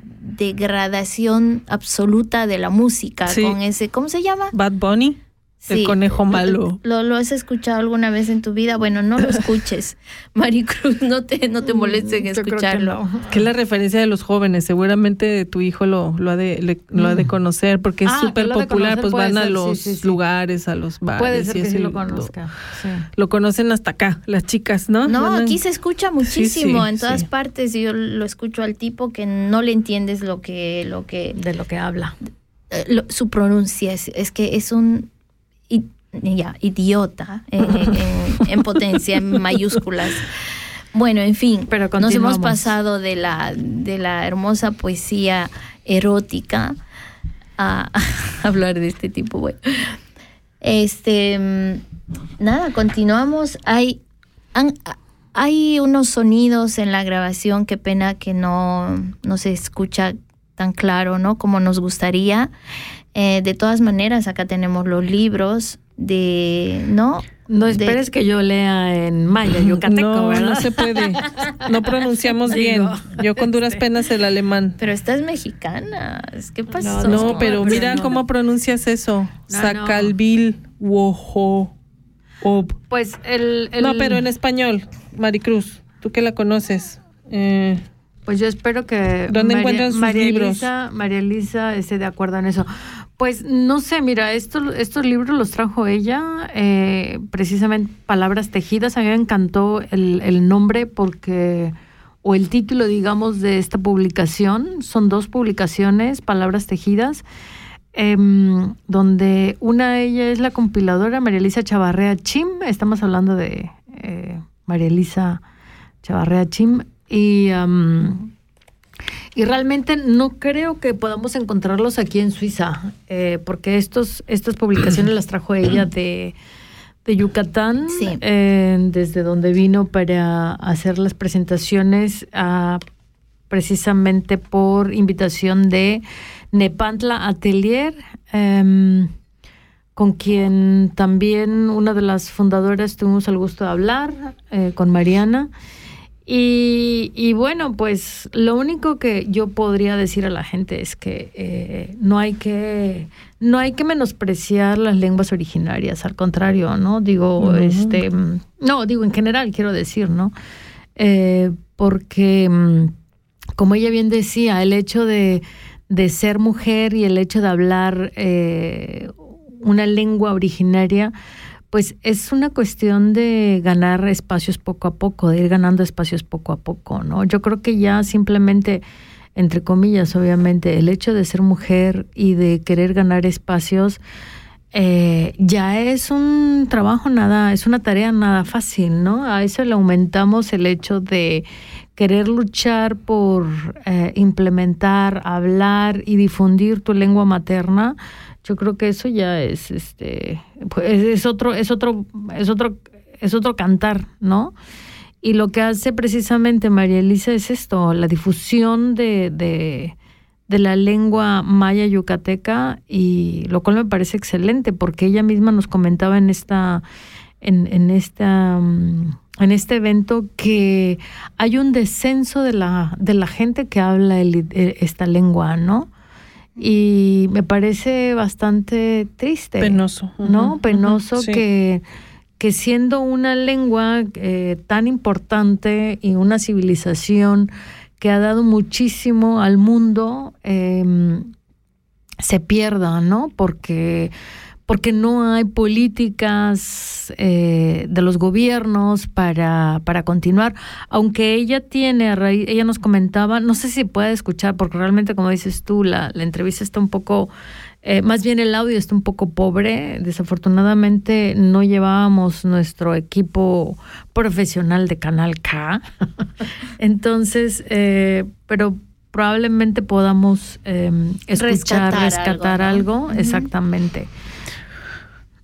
degradación absoluta de la música Sí. con ese, ¿cómo se llama? Bad Bunny. El conejo malo. ¿Lo, ¿Lo has escuchado alguna vez en tu vida? Bueno, no lo (laughs) escuches. Maricruz, no te, no te molestes en que escucharlo. no. Que es la referencia de los jóvenes. Seguramente tu hijo lo, lo, ha, de, le- lo ha de conocer porque es Ah, que súper popular. conocer, Pues van a ser, los sí, sí. lugares, a los bares. Puede ser y que sí así lo conozca. Lo conocen hasta acá, las chicas, ¿no? No, Van aquí se escucha muchísimo en todas partes. Yo lo escucho al tipo que no le entiendes lo que, lo que, De lo que habla. lo- su pronuncia es, es que es un i- ya, idiota eh, en, en potencia, en mayúsculas. Bueno, en fin, Pero nos hemos pasado de la, de la hermosa poesía erótica a, a (laughs) hablar de este tipo. Bueno, este, mm, nada, continuamos. Hay, han- hay unos sonidos en la grabación, qué pena que no, no se escucha tan claro, ¿no? Como nos gustaría. Eh, de todas maneras, acá tenemos los libros de, ¿no? No De- esperes que yo lea en maya, (laughs) yucateco, no, ¿verdad? no se puede. No (laughs) pronunciamos bien. Yo con duras penas el alemán. Pero esta es mexicana. ¿Qué pasó? No, pero pero mira no. cómo pronuncias eso. Sacalbil, wojo, ob. Pues el, el- No, pero en español, Maricruz, tú que la conoces. Eh, Pues yo espero que ¿Dónde encuentran sus María libros? María Elisa esté de acuerdo en eso. Pues no sé, mira, estos, estos libros los trajo ella, eh, precisamente Palabras Tejidas. A mí me encantó el, el nombre porque, o el título, digamos, de esta publicación. Son dos publicaciones, Palabras Tejidas, em, donde una de ellas es la compiladora María Elisa Chavarrea Chim. Estamos hablando de eh, María Elisa Chavarrea Chim. Y, am, y realmente no creo que podamos encontrarlos aquí en Suiza, eh, porque estos, estas publicaciones (clears throat) las trajo ella de, de Yucatán, Sí. eh, desde donde vino para hacer las presentaciones, ah, precisamente por invitación de Nepantla Atelier. em, con quien también una de las fundadoras tuvimos el gusto de hablar, eh, con Mariana. Y, y bueno, pues lo único que yo podría decir a la gente es que eh, no hay que no hay que menospreciar las lenguas originarias, al contrario, ¿no? Digo, este, mm, no, digo en general quiero decir, ¿no? Eh, porque mm, como ella bien decía, el hecho de, de ser mujer y el hecho de hablar eh, una lengua originaria, pues es una cuestión de ganar espacios poco a poco, de ir ganando espacios poco a poco, ¿no? Yo creo que ya simplemente, entre comillas, obviamente, el hecho de ser mujer y de querer ganar espacios, eh, ya es un trabajo nada, es una tarea nada fácil, ¿no? A eso le aumentamos el hecho de querer luchar por eh, implementar, hablar y difundir tu lengua materna. Yo creo que eso ya es, este, pues es otro, es otro, es otro, es otro cantar, ¿no? Y lo que hace precisamente María Elisa es esto, la difusión de, de, la lengua maya yucateca, y lo cual me parece excelente, porque ella misma nos comentaba en esta, en, en esta mm, en este evento que hay un descenso de la, de la gente que habla eh, esta lengua, ¿no? Y me parece bastante triste. Penoso. ¿No? Penoso sí. que, que siendo una lengua eh, tan importante y una civilización que ha dado muchísimo al mundo, eh, se pierda, ¿no? Porque, porque no hay políticas eh, de los gobiernos para, para continuar. Aunque ella tiene, a raíz, ella nos comentaba, no sé si puede escuchar, porque realmente, como dices tú, la, la entrevista está un poco, eh, más bien el audio está un poco pobre. Desafortunadamente no llevábamos nuestro equipo profesional de Canal K. (laughs) Entonces, eh, pero probablemente podamos eh, escuchar, Rescatar rescatar, algo, exactamente.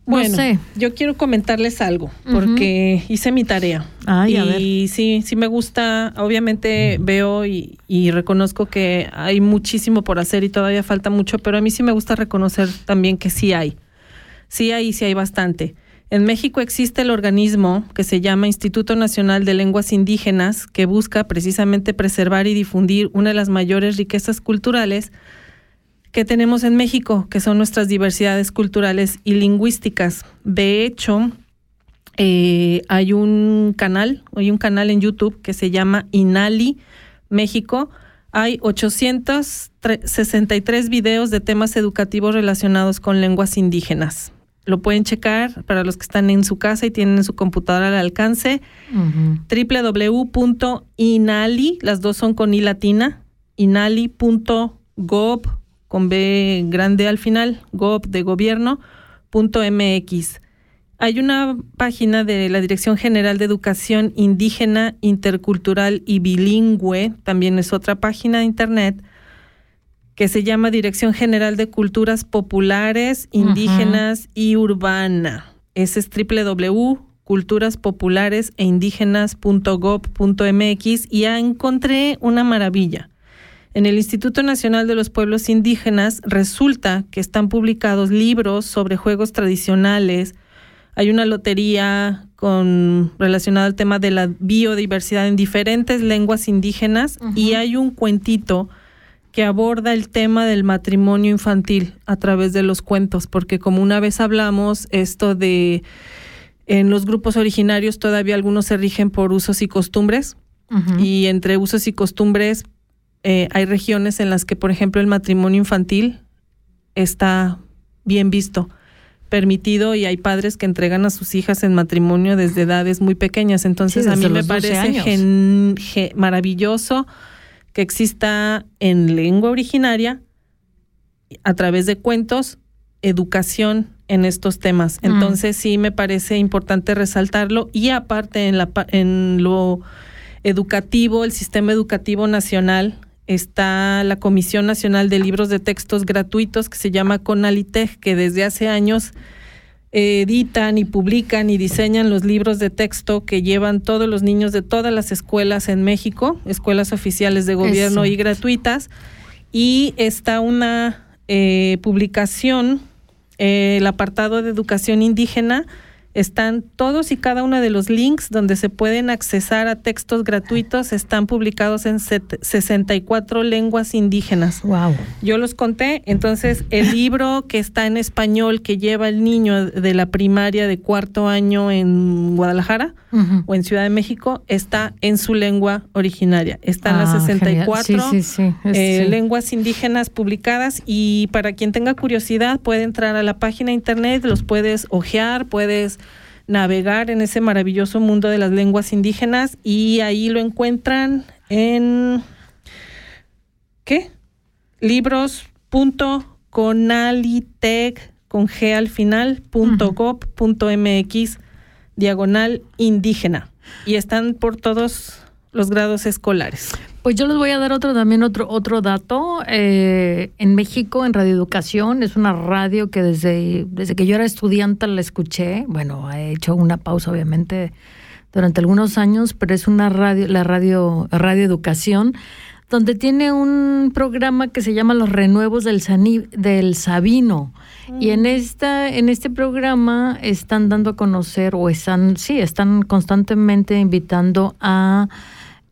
Bueno, no sé. yo quiero comentarles algo, porque hice mi tarea. Ay, a y sí, sí me gusta, obviamente veo y, y reconozco que hay muchísimo por hacer y todavía falta mucho, pero a mí sí me gusta reconocer también que sí hay. Sí hay, y sí hay bastante. En México existe el organismo que se llama Instituto Nacional de Lenguas Indígenas, que busca precisamente preservar y difundir una de las mayores riquezas culturales que tenemos en México, que son nuestras diversidades culturales y lingüísticas. De hecho, eh, hay un canal, hay un canal en YouTube que se llama Inali México. Hay 863 videos de temas educativos relacionados con lenguas indígenas. Lo pueden checar para los que están en su casa y tienen su computadora al alcance. www.inali, las dos son con i latina, inali.gov con b grande al final, gov de gobierno, punto mx. Hay una página de la Dirección General de Educación Indígena, Intercultural y Bilingüe, también es otra página de internet, que se llama Dirección General de Culturas Populares, Indígenas y Urbana. Ese es www.culturaspopulares e indígenas.gov.mx y ya encontré una maravilla. En el Instituto Nacional de los Pueblos Indígenas resulta que están publicados libros sobre juegos tradicionales, hay una lotería con relacionada al tema de la biodiversidad en diferentes lenguas indígenas y hay un cuentito que aborda el tema del matrimonio infantil a través de los cuentos, porque como una vez hablamos, esto de en los grupos originarios todavía algunos se rigen por usos y costumbres y entre usos y costumbres eh, hay regiones en las que, por ejemplo, el matrimonio infantil está bien visto permitido y hay padres que entregan a sus hijas en matrimonio desde edades muy pequeñas. Entonces Sí, a mí me los 12 parece gen- ge- maravilloso que exista en lengua originaria a través de cuentos educación en estos temas. Mm. Entonces sí me parece importante resaltarlo y aparte en la en lo educativo, el sistema educativo nacional está la Comisión Nacional de Libros de Textos Gratuitos que se llama CONALITEG, que desde hace años eh, editan y publican y diseñan los libros de texto que llevan todos los niños de todas las escuelas en México, escuelas oficiales de gobierno Eso. y gratuitas. Y está una eh, publicación, eh, el apartado de educación indígena, están todos y cada uno de los links donde se pueden accesar a textos gratuitos, están publicados en set- 64 lenguas indígenas. Wow. Yo los conté, entonces el (laughs) libro que está en español que lleva el niño de la primaria de cuarto año en Guadalajara o en Ciudad de México está en su lengua originaria. Están Ah, las genial. 64 Sí, sí, eh, sí. lenguas indígenas publicadas y para quien tenga curiosidad puede entrar a la página de internet, los puedes ojear, puedes navegar en ese maravilloso mundo de las lenguas indígenas y ahí lo encuentran en ¿qué? libros.conalitec con G al final punto gov punto mx diagonal indígena y están por todos los grados escolares. Pues yo les voy a dar otro también otro otro dato. Eh, en México, en Radio Educación, es una radio que desde, desde que yo era estudiante la escuché. Bueno, he hecho una pausa, obviamente, durante algunos años, pero es una radio, la radio, Radio Educación, donde tiene un programa que se llama Los Renuevos del, Sani- del Sabino. Y en esta, en este programa están dando a conocer, o están, sí, están constantemente invitando a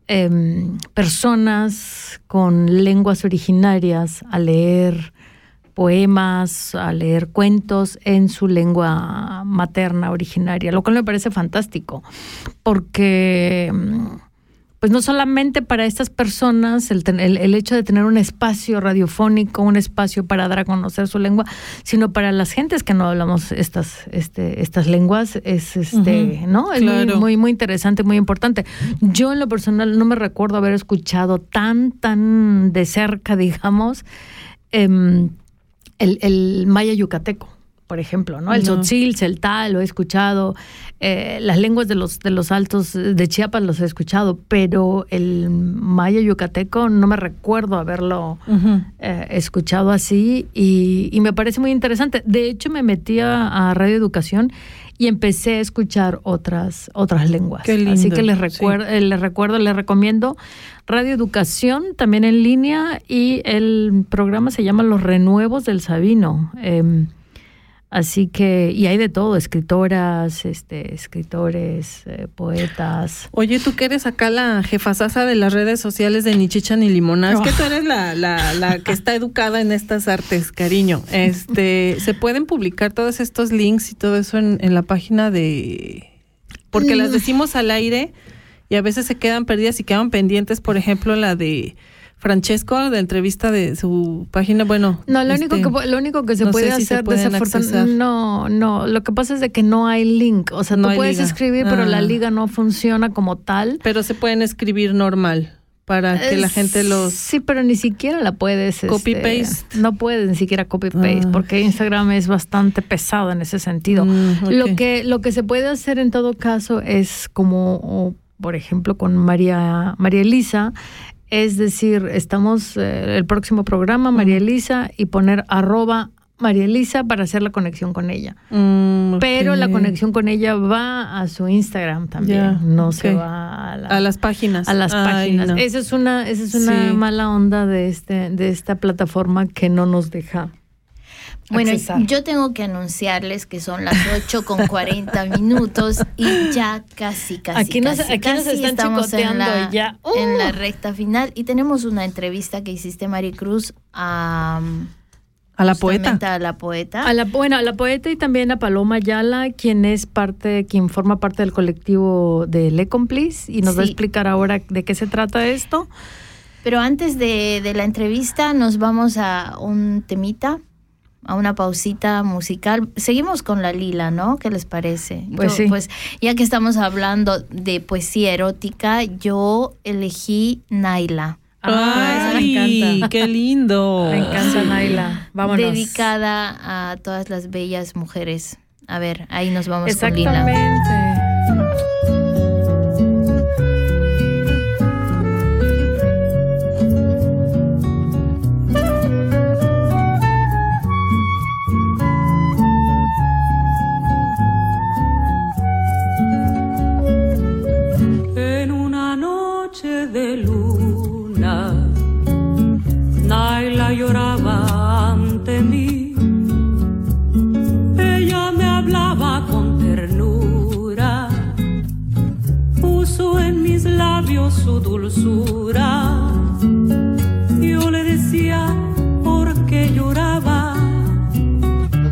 em, personas con lenguas originarias a leer poemas, a leer cuentos en su lengua materna originaria, lo cual me parece fantástico, porque mm, pues no solamente para estas personas el, el- el hecho de tener un espacio radiofónico, un espacio para dar a conocer su lengua, sino para las gentes que no hablamos estas, este, estas lenguas, es este, ¿no? Es claro. muy, muy interesante, muy importante. Yo en lo personal no me recuerdo haber escuchado tan, tan de cerca, (laughs) digamos, em, el, el maya yucateco, por ejemplo, ¿no? El No. el tal, lo he escuchado. eh, las lenguas de los, de los altos de Chiapas los he escuchado, pero el maya yucateco no me recuerdo haberlo eh, escuchado así y, y me parece muy interesante. De hecho, me metí a, a Radio Educación y empecé a escuchar otras, otras lenguas. Qué lindo, Así que les sí. recuerdo, eh, les recuerdo, les recomiendo Radio Educación también en línea y el programa se llama Los Renuevos del Sabino. Em, Así que, y hay de todo, escritoras, este, escritores, eh, poetas. Oye, tú que eres acá la jefasasa de las redes sociales de Ni Chicha ni Limona, es que tú eres la, la, la que está educada en estas artes, cariño. Este, ¿se pueden publicar todos estos links y todo eso en, en la página de porque las decimos al aire y a veces se quedan perdidas y quedan pendientes, por ejemplo, la de Francesco, de entrevista de su página, bueno. No, lo único este, que lo único que se no puede si se hacer desafortunadamente accesar. no, no, lo que pasa es de que no hay link, o sea, No tú puedes liga. escribir, pero la Ah. liga no funciona como tal. Pero se pueden escribir normal para que la gente los Sí, pero ni siquiera la puedes este, Copy-paste. No puedes ni siquiera copy paste Ah. porque Instagram es bastante pesado en ese sentido. Mm. Lo que lo que se puede hacer en todo caso es como por ejemplo con María María Elisa es decir, estamos eh, el próximo programa María Elisa y poner arroba María Elisa para hacer la conexión con ella. Mm, Pero la conexión con ella va a su Instagram también, no se va a la- a las páginas. a las Ay, páginas. no. Esa es una, esa es una Sí. mala onda de este, de esta plataforma que no nos deja. Bueno, accesar. yo tengo que anunciarles que son las 8 con 40 (laughs) minutos y ya casi, casi, Aquí nos- casi, aquí nos casi están estamos en chicoteando la, ya. en Uh. la recta final y tenemos una entrevista que hiciste, Maricruz, a, a la poeta. a la poeta. A la, bueno, a la poeta y también a Paloma Ayala, quien es parte, quien forma parte del colectivo de Le Complice y nos va a explicar ahora de qué se trata esto. Pero antes de, de la entrevista nos vamos a un temita, a una pausita musical. Seguimos con la lila, ¿no? ¿Qué les parece? Pues Yo, sí. Pues ya que estamos hablando de poesía erótica, yo elegí Naila. Ah, me encanta. qué lindo. (laughs) Me encanta, Naila. Vámonos. Dedicada a todas las bellas mujeres. A ver, ahí nos vamos con Lila. Exactamente. Su dulzura. Yo le decía por qué lloraba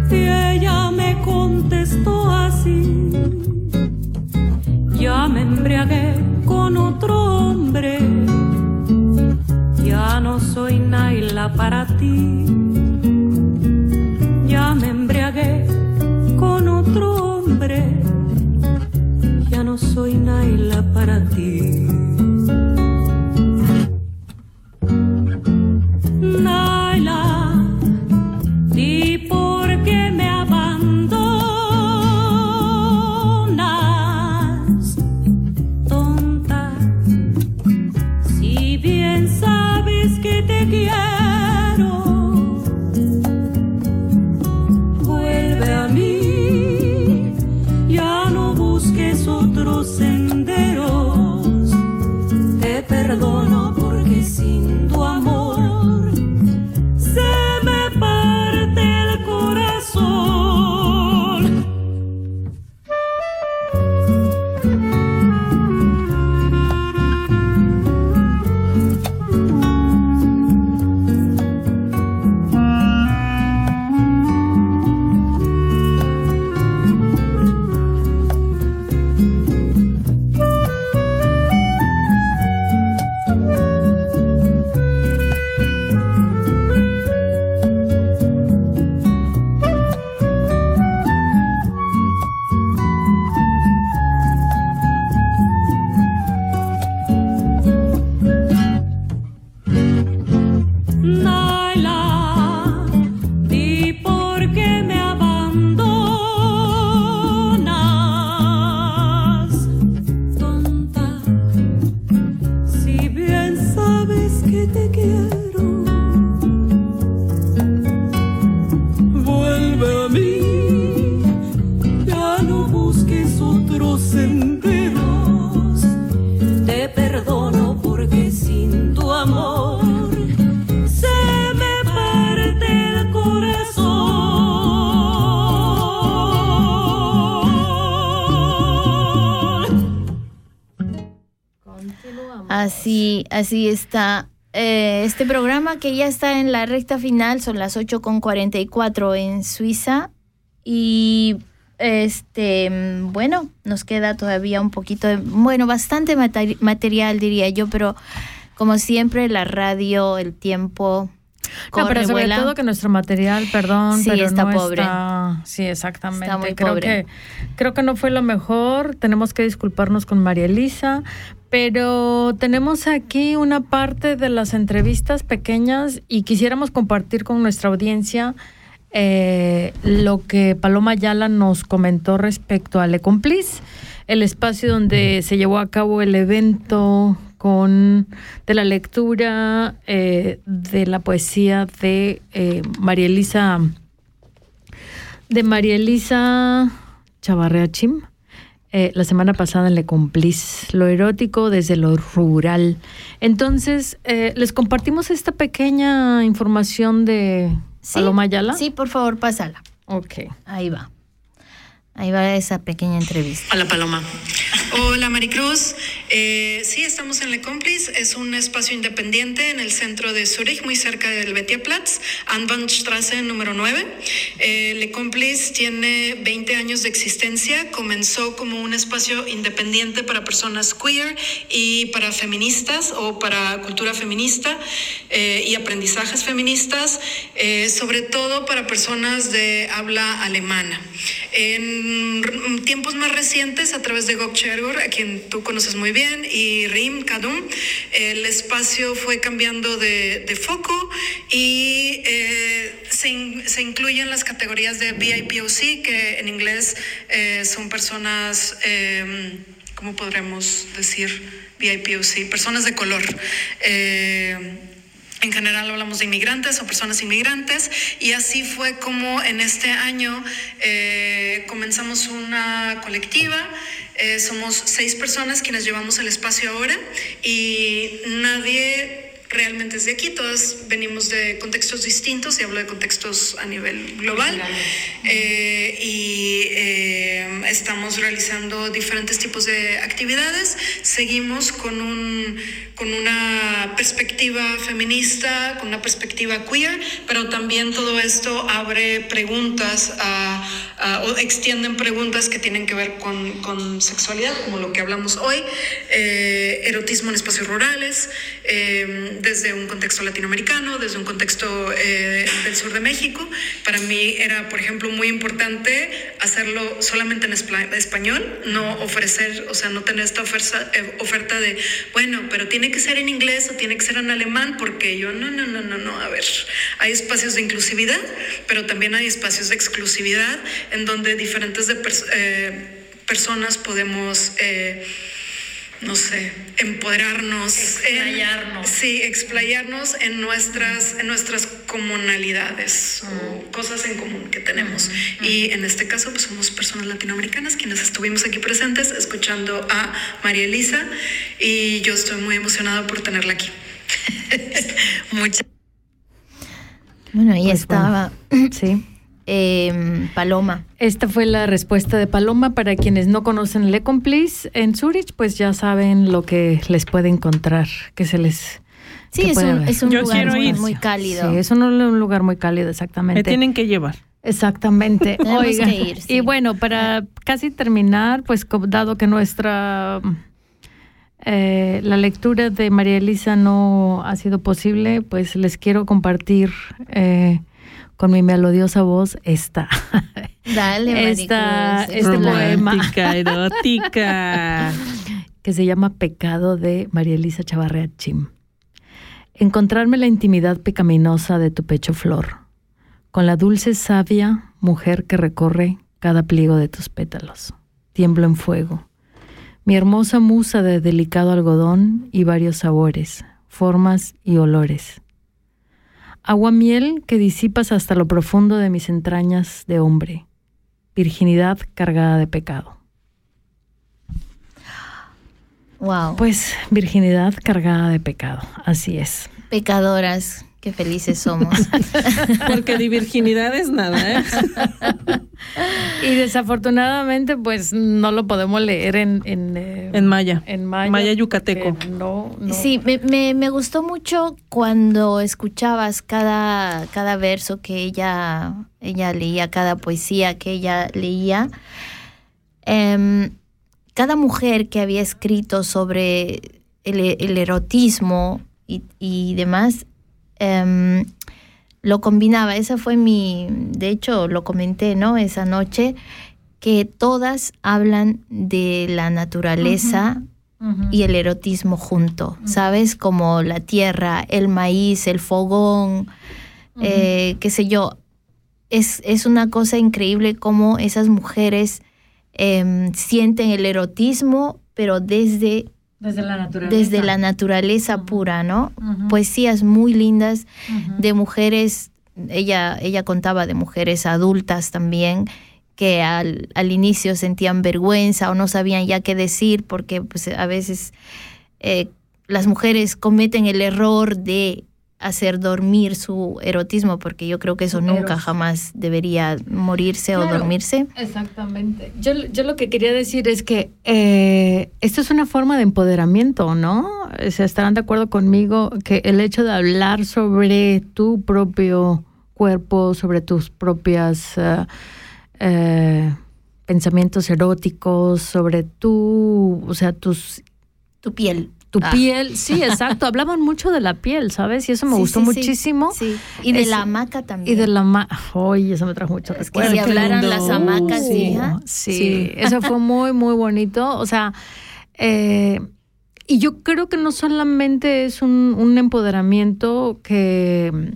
y ella me contestó así. Ya me embriagué con otro hombre. Ya no soy Naila para ti. Así, está. Eh, este programa que ya está en la recta final, son las 8.44 en Suiza. Y este, bueno, nos queda todavía un poquito de, bueno, bastante materi- material diría yo, pero como siempre la radio, el tiempo No, pero sobre vuela. todo que nuestro material, perdón, Sí, pero está no pobre. está- sí, exactamente. Está muy creo pobre. que creo que no fue lo mejor. Tenemos que disculparnos con María Elisa, pero tenemos aquí una parte de las entrevistas pequeñas y quisiéramos compartir con nuestra audiencia eh, lo que Paloma Ayala nos comentó respecto a Le Complice, el espacio donde se llevó a cabo el evento con de la lectura eh, de la poesía de eh, María Elisa de María Elisa Chavarrea Chim. eh, la semana pasada en Le Complice, lo erótico desde lo rural. Entonces, eh, les compartimos esta pequeña información de Sí, Paloma Ayala. Sí, por favor, pásala. Ok. Ahí va. Ahí va esa pequeña entrevista. Hola Paloma. Hola Maricruz. Eh, sí, estamos en Le Complice. Es un espacio independiente en el centro de Zurich, muy cerca del Betiaplatz, Anwandstraße número 9. Eh, Le Complice tiene 20 años de existencia. Comenzó como un espacio independiente para personas queer y para feministas o para cultura feminista eh, y aprendizajes feministas, eh, sobre todo para personas de habla alemana. En tiempos más recientes, a través de Gok Chergor, a quien tú conoces muy bien, y Rim Kadum, el espacio fue cambiando de, foco y eh, se, in- se incluyen las categorías de BIPOC, que en inglés eh, son personas, eh, ¿cómo podremos decir? BIPOC, personas de color. En general hablamos de inmigrantes o personas inmigrantes y así fue como en este año eh, comenzamos una colectiva. Eh, somos seis personas quienes llevamos el espacio ahora y nadie realmente es de aquí, todas venimos de contextos distintos y hablo de contextos a nivel global Eh, y eh, estamos realizando diferentes tipos de actividades. Seguimos con, un, con una perspectiva feminista, con una perspectiva queer, pero también todo esto abre preguntas a- a- o extienden preguntas que tienen que ver con, con sexualidad, como lo que hablamos hoy, eh, erotismo en espacios rurales, eh, desde un contexto latinoamericano, desde un contexto eh, del sur de México. Para mí era, por ejemplo, muy importante hacerlo solamente en español, no ofrecer, o sea, no tener esta oferta, eh, oferta de, bueno, pero tiene que ser en inglés o tiene que ser en alemán, porque yo, no, no, no, no, no, a ver, hay espacios de inclusividad, pero también hay espacios de exclusividad en donde diferentes de pers- eh, personas podemos... eh, no sé, empoderarnos, explayarnos. sí, explayarnos en nuestras, en nuestras comunalidades o cosas en común que tenemos. Y en este caso, pues somos personas latinoamericanas quienes estuvimos aquí presentes escuchando a María Elisa y yo estoy muy emocionada por tenerla aquí. (laughs) Muchas Bueno, ahí Pues estaba (clears throat) Sí. Em, Paloma. Esta fue la respuesta de Paloma. Para quienes no conocen Le Complice en Zurich, pues ya saben lo que les puede encontrar, que se les... Sí, es un, haber. es un Yo lugar muy, cálido. Sí, es un, un lugar muy cálido, exactamente. Me tienen que llevar. Exactamente. (laughs) Tenemos Oiga, que ir, sí. y bueno, para casi terminar, pues dado que nuestra eh, la lectura de María Elisa no ha sido posible, pues les quiero compartir eh, con mi melodiosa voz esta, Dale, esta Maricruz, este esta- poema erótica. (laughs) que se llama Pecado de María Elisa Chavarrea Chim. Encontrarme la intimidad pecaminosa de tu pecho flor, con la dulce savia mujer que recorre cada pliego de tus pétalos. Tiemblo en fuego. Mi hermosa musa de delicado algodón y varios sabores, formas y olores. Agua miel que disipas hasta lo profundo de mis entrañas de hombre. Virginidad cargada de pecado. Wow. Pues virginidad cargada de pecado, así es. Pecadoras. Qué felices somos. (laughs) Porque de virginidad es nada, ¿eh? Y desafortunadamente, pues no lo podemos leer en en, eh, En maya. en maya. Maya yucateco. porque No, no. Sí, me, me, me gustó mucho cuando escuchabas cada, cada verso que ella, ella leía, cada poesía que ella leía. Em, cada mujer que había escrito sobre el, el erotismo y, y demás, em, lo combinaba. Esa fue mi, de hecho lo comenté, ¿no? Esa noche, que todas hablan de la naturaleza y el erotismo junto, ¿sabes? Como la tierra, el maíz, el fogón, eh, qué sé yo. Es, es una cosa increíble cómo esas mujeres em, sienten el erotismo, pero desde, Desde la naturaleza. desde la naturaleza pura, ¿no? Poesías muy lindas de mujeres, ella, ella contaba de mujeres adultas también, que al, al inicio sentían vergüenza o no sabían ya qué decir, porque pues, a veces eh, las mujeres cometen el error de hacer dormir su erotismo, porque yo creo que eso nunca jamás debería morirse o dormirse. Exactamente. Yo, yo lo que quería decir es que eh, esto es una forma de empoderamiento, ¿no? O sea, estarán de acuerdo conmigo que el hecho de hablar sobre tu propio cuerpo, sobre tus propias eh, eh, pensamientos eróticos, sobre tu, o sea, tus Tu piel. Tu Ah. piel, sí, (laughs) exacto. Hablaban mucho de la piel, ¿sabes? Y eso me Sí, gustó sí, muchísimo. Sí. Y de Es- la hamaca también. Y de la ma Oye, eso me trajo mucho Es que recuerdo. si hablaran las hamacas, sí, hija. sí, Sí. eso fue (laughs) muy, muy bonito. O sea, eh, y yo creo que no solamente es un, un empoderamiento que,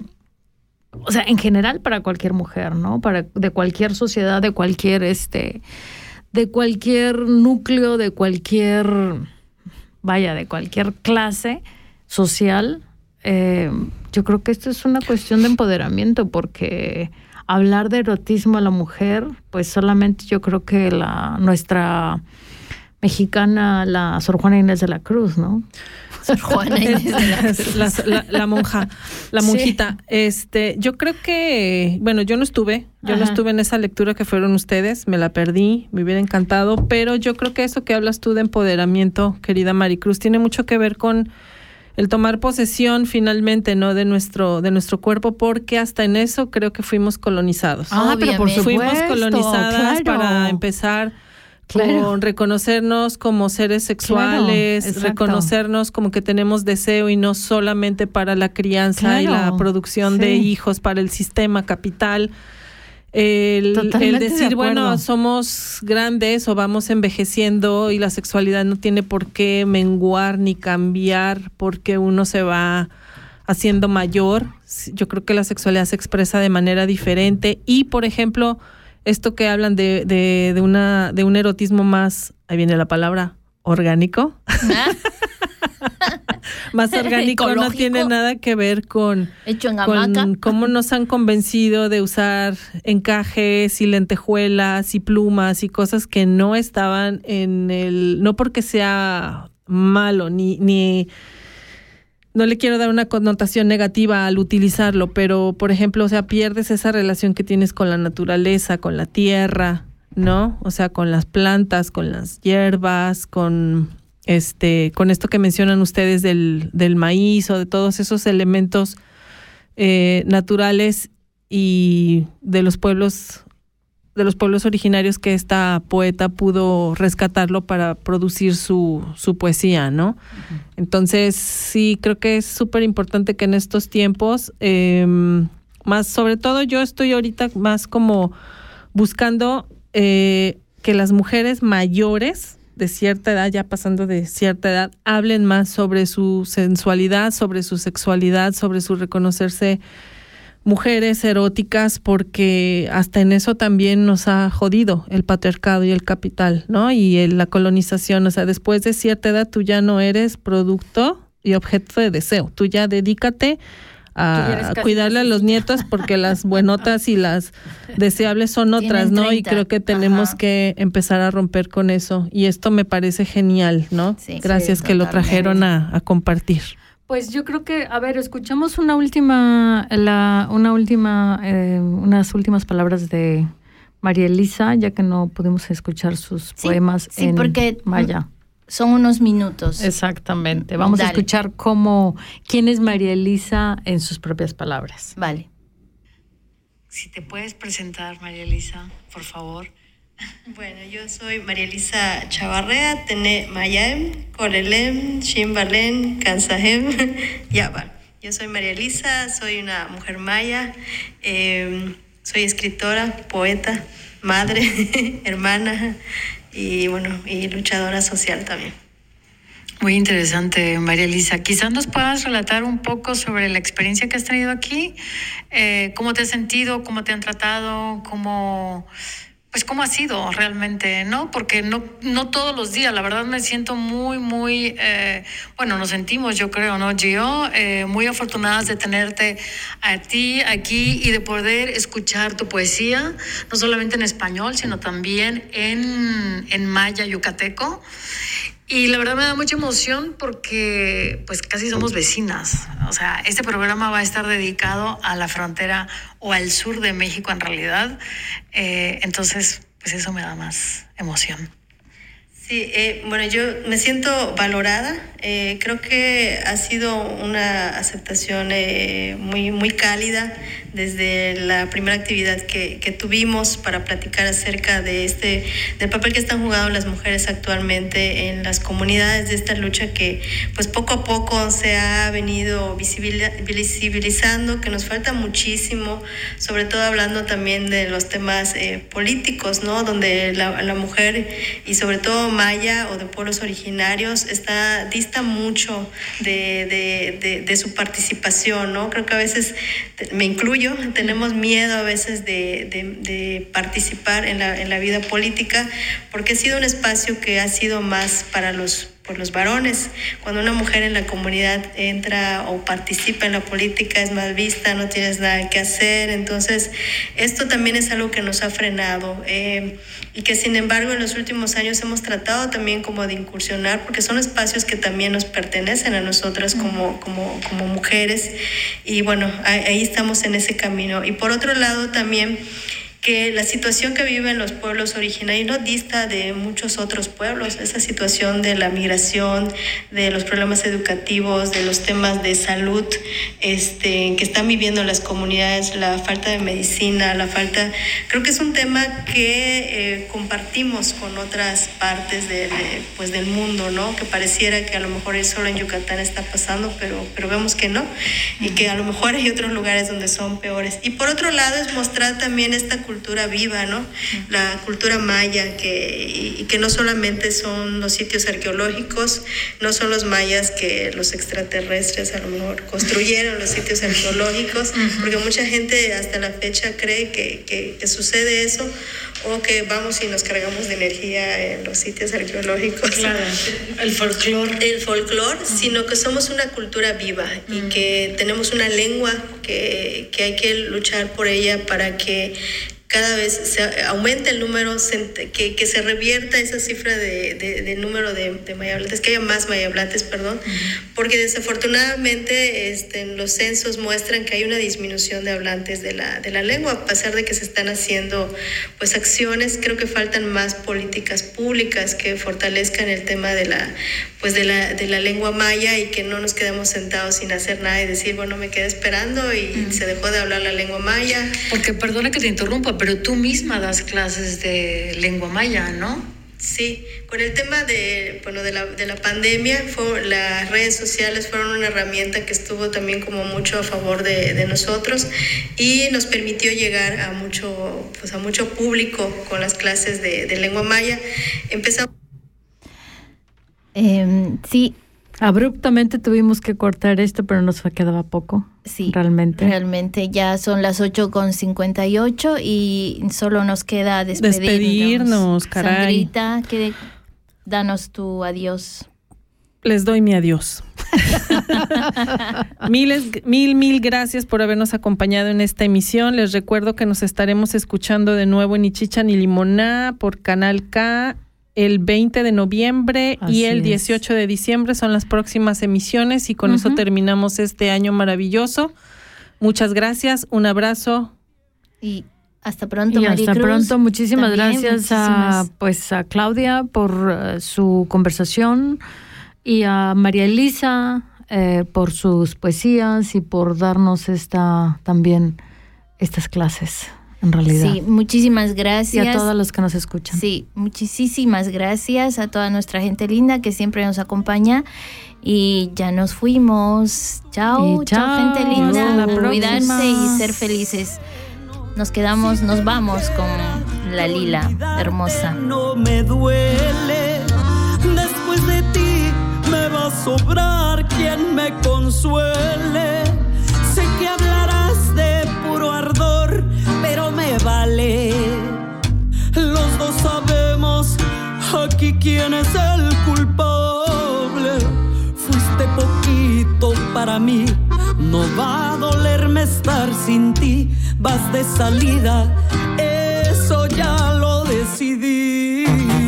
o sea, en general para cualquier mujer, ¿no? Para de cualquier sociedad, de cualquier este, de cualquier núcleo, de cualquier, vaya, de cualquier clase social. eh, yo creo que esto es una cuestión de empoderamiento porque hablar de erotismo a la mujer, pues solamente yo creo que la nuestra mexicana, la Sor Juana Inés de la Cruz, ¿no? Sor Juana (laughs) Inés de la Es la, la- la monja, la Sí. monjita. Este, yo creo que, bueno, yo no estuve, yo no estuve en esa lectura que fueron ustedes, me la perdí, me hubiera encantado, pero yo creo que eso que hablas tú de empoderamiento, querida Maricruz, tiene mucho que ver con el tomar posesión finalmente, ¿no? De nuestro, de nuestro cuerpo, porque hasta en eso creo que fuimos colonizados. Ah, pero por Obviamente. Fuimos supuesto, colonizadas claro. para empezar Claro. con reconocernos como seres sexuales, Claro, reconocernos como que tenemos deseo y no solamente para la crianza y la producción de hijos para el sistema capital. El, de decir, bueno, somos grandes o vamos envejeciendo y la sexualidad no tiene por qué menguar ni cambiar porque uno se va haciendo mayor. Yo creo que la sexualidad se expresa de manera diferente y, por ejemplo, esto que hablan de, de, de una, de un erotismo más, ahí viene la palabra, orgánico, (laughs) más orgánico no tiene nada que ver con, Hecho en hamaca. con cómo nos han convencido de usar encajes y lentejuelas y plumas y cosas que no estaban en el, no porque sea malo ni, ni no le quiero dar una connotación negativa al utilizarlo, pero por ejemplo, o sea, pierdes esa relación que tienes con la naturaleza, con la tierra, ¿no? O sea, con las plantas, con las hierbas, con este, con esto que mencionan ustedes del, del maíz o de todos esos elementos eh, naturales y de los pueblos de los pueblos originarios que esta poeta pudo rescatarlo para producir su, su poesía, ¿no? Entonces, sí, creo que es súper importante que en estos tiempos, eh, más sobre todo yo estoy ahorita más como buscando eh, que las mujeres mayores de cierta edad, ya pasando de cierta edad, hablen más sobre su sensualidad, sobre su sexualidad, sobre su reconocerse mujeres eróticas porque hasta en eso también nos ha jodido el patriarcado y el capital, ¿no? Y el- la colonización, o sea, después de cierta edad tú ya no eres producto y objeto de deseo, tú ya dedícate a cuidarle a los nietos porque las buenotas y las deseables son otras, ¿no? Y 30, creo que tenemos ajá. que empezar a romper con eso y esto me parece genial, ¿no? Sí, Gracias sí, que lo trajeron a, a compartir. Pues yo creo que, a ver, escuchamos una última, la, una última, eh, unas últimas palabras de María Elisa, ya que no pudimos escuchar sus poemas sí, en porque maya. Son unos minutos. Exactamente. Vamos a escuchar cómo, quién es María Elisa en sus propias palabras. Vale. Si te puedes presentar, María Elisa, por favor. Bueno, yo soy María Elisa Chavarrea, Tene Mayem, Corelem, Shimbalem, Kansahem, (laughs) Yaba. Yo soy María Elisa, soy una mujer maya, eh, soy escritora, poeta, madre, (laughs) hermana y bueno, y luchadora social también. Muy interesante, María Elisa. Quizás nos puedas relatar un poco sobre la experiencia que has tenido aquí, Eh, cómo te has sentido, cómo te han tratado, cómo, pues cómo ha sido realmente, ¿no? Porque no, no todos los días, la verdad me siento muy, muy, eh, bueno, nos sentimos, yo creo, ¿no, Gio? Eh, muy afortunadas de tenerte a ti aquí y de poder escuchar tu poesía, no solamente en español, sino también en, en maya yucateco. Y la verdad me da mucha emoción porque pues casi somos vecinas. O sea, este programa va a estar dedicado a la frontera o al sur de México en realidad. Eh, entonces, pues eso me da más emoción. Sí, eh, bueno, yo me siento valorada. Eh, creo que ha sido una aceptación eh, muy, muy cálida desde la primera actividad que, que tuvimos para platicar acerca de este, del papel que están jugando las mujeres actualmente en las comunidades de esta lucha que pues poco a poco se ha venido visibili- visibilizando, que nos falta muchísimo, sobre todo hablando también de los temas eh, políticos, ¿no? Donde la, la mujer y sobre todo maya o de pueblos originarios está, dista mucho de, su participación, ¿no? Creo que a veces, me incluyo, tenemos miedo a veces de, participar en la vida política porque ha sido un espacio que ha sido más para los por los varones. Cuando una mujer en la comunidad entra o participa en la política es mal vista, no tienes nada que hacer. Entonces, esto también es algo que nos ha frenado eh, y que sin embargo en los últimos años hemos tratado también como de incursionar porque son espacios que también nos pertenecen a nosotras como, como, como mujeres y bueno, ahí, ahí estamos en ese camino. Y por otro lado también que la situación que viven los pueblos originarios no dista de muchos otros pueblos, esa situación de la migración, de los problemas educativos, de los temas de salud este, que están viviendo las comunidades, la falta de medicina, la falta, creo que es un tema que eh, compartimos con otras partes de, de, pues, del mundo, ¿no? que pareciera que a lo mejor solo en Yucatán está pasando, pero, pero vemos que no, y que a lo mejor hay otros lugares donde son peores. Y por otro lado es mostrar también esta cultura viva, ¿no? La cultura maya, que, y, que no solamente son los sitios arqueológicos, no son los mayas que los extraterrestres a lo mejor construyeron los sitios arqueológicos, porque mucha gente hasta la fecha cree que, que, que sucede eso o que vamos y nos cargamos de energía en los sitios arqueológicos. Claro, (laughs) el folclore. El folclore, sino que somos una cultura viva y que tenemos una lengua que, que hay que luchar por ella para que cada vez se aumente el número, que, que se revierta esa cifra de, de, de número de, de mayablantes, que haya más mayablantes, perdón, porque desafortunadamente este, los censos muestran que hay una disminución de hablantes de la, de la lengua, a pesar de que se están haciendo pues acciones, creo que faltan más políticas públicas que fortalezcan el tema de la, pues de la, de la lengua maya y que no nos quedemos sentados sin hacer nada y decir, bueno, me quedé esperando y se dejó de hablar la lengua maya. Porque perdona que te interrumpa, pero tú misma das clases de lengua maya, ¿no? Sí, con el tema de, bueno, de, la, de la pandemia, fue, las redes sociales fueron una herramienta que estuvo también como mucho a favor de, de nosotros y nos permitió llegar a mucho, pues a mucho público con las clases de, de lengua maya. Empezamos Em, sí, Abruptamente tuvimos que cortar esto, pero nos quedaba poco. Sí. Realmente. realmente ya son las 8 con 58 y solo nos queda despedirnos. Despedirnos, caray. Sandrita, que danos tu adiós. Les doy mi adiós. (laughs) Miles, mil, mil gracias por habernos acompañado en esta emisión. Les recuerdo que nos estaremos escuchando de nuevo en Ichicha ni Limoná por Canal K el 20 de noviembre Así y el es. 18 de diciembre son las próximas emisiones y con eso terminamos este año maravilloso. Muchas gracias, un abrazo. Y hasta pronto, Y hasta pronto. Muchísimas También gracias a, pues, a Claudia por eh, su conversación y a María Elisa eh, por sus poesías y por darnos esta también estas clases, en realidad. Sí, muchísimas y gracias. a todos los que nos escuchan. Sí, muchísimas gracias a toda nuestra gente linda que siempre nos acompaña. Y ya nos fuimos. Chao, Y chao, chao, gente linda. Cuidarse y ser felices. Nos quedamos, nos vamos con la lila hermosa. no me duele. Después de ti me va a sobrar quien me consuele. Aquí quién es el culpable. Fuiste poquito para mí, no va a dolerme estar sin ti. Vas de salida, eso ya lo decidí.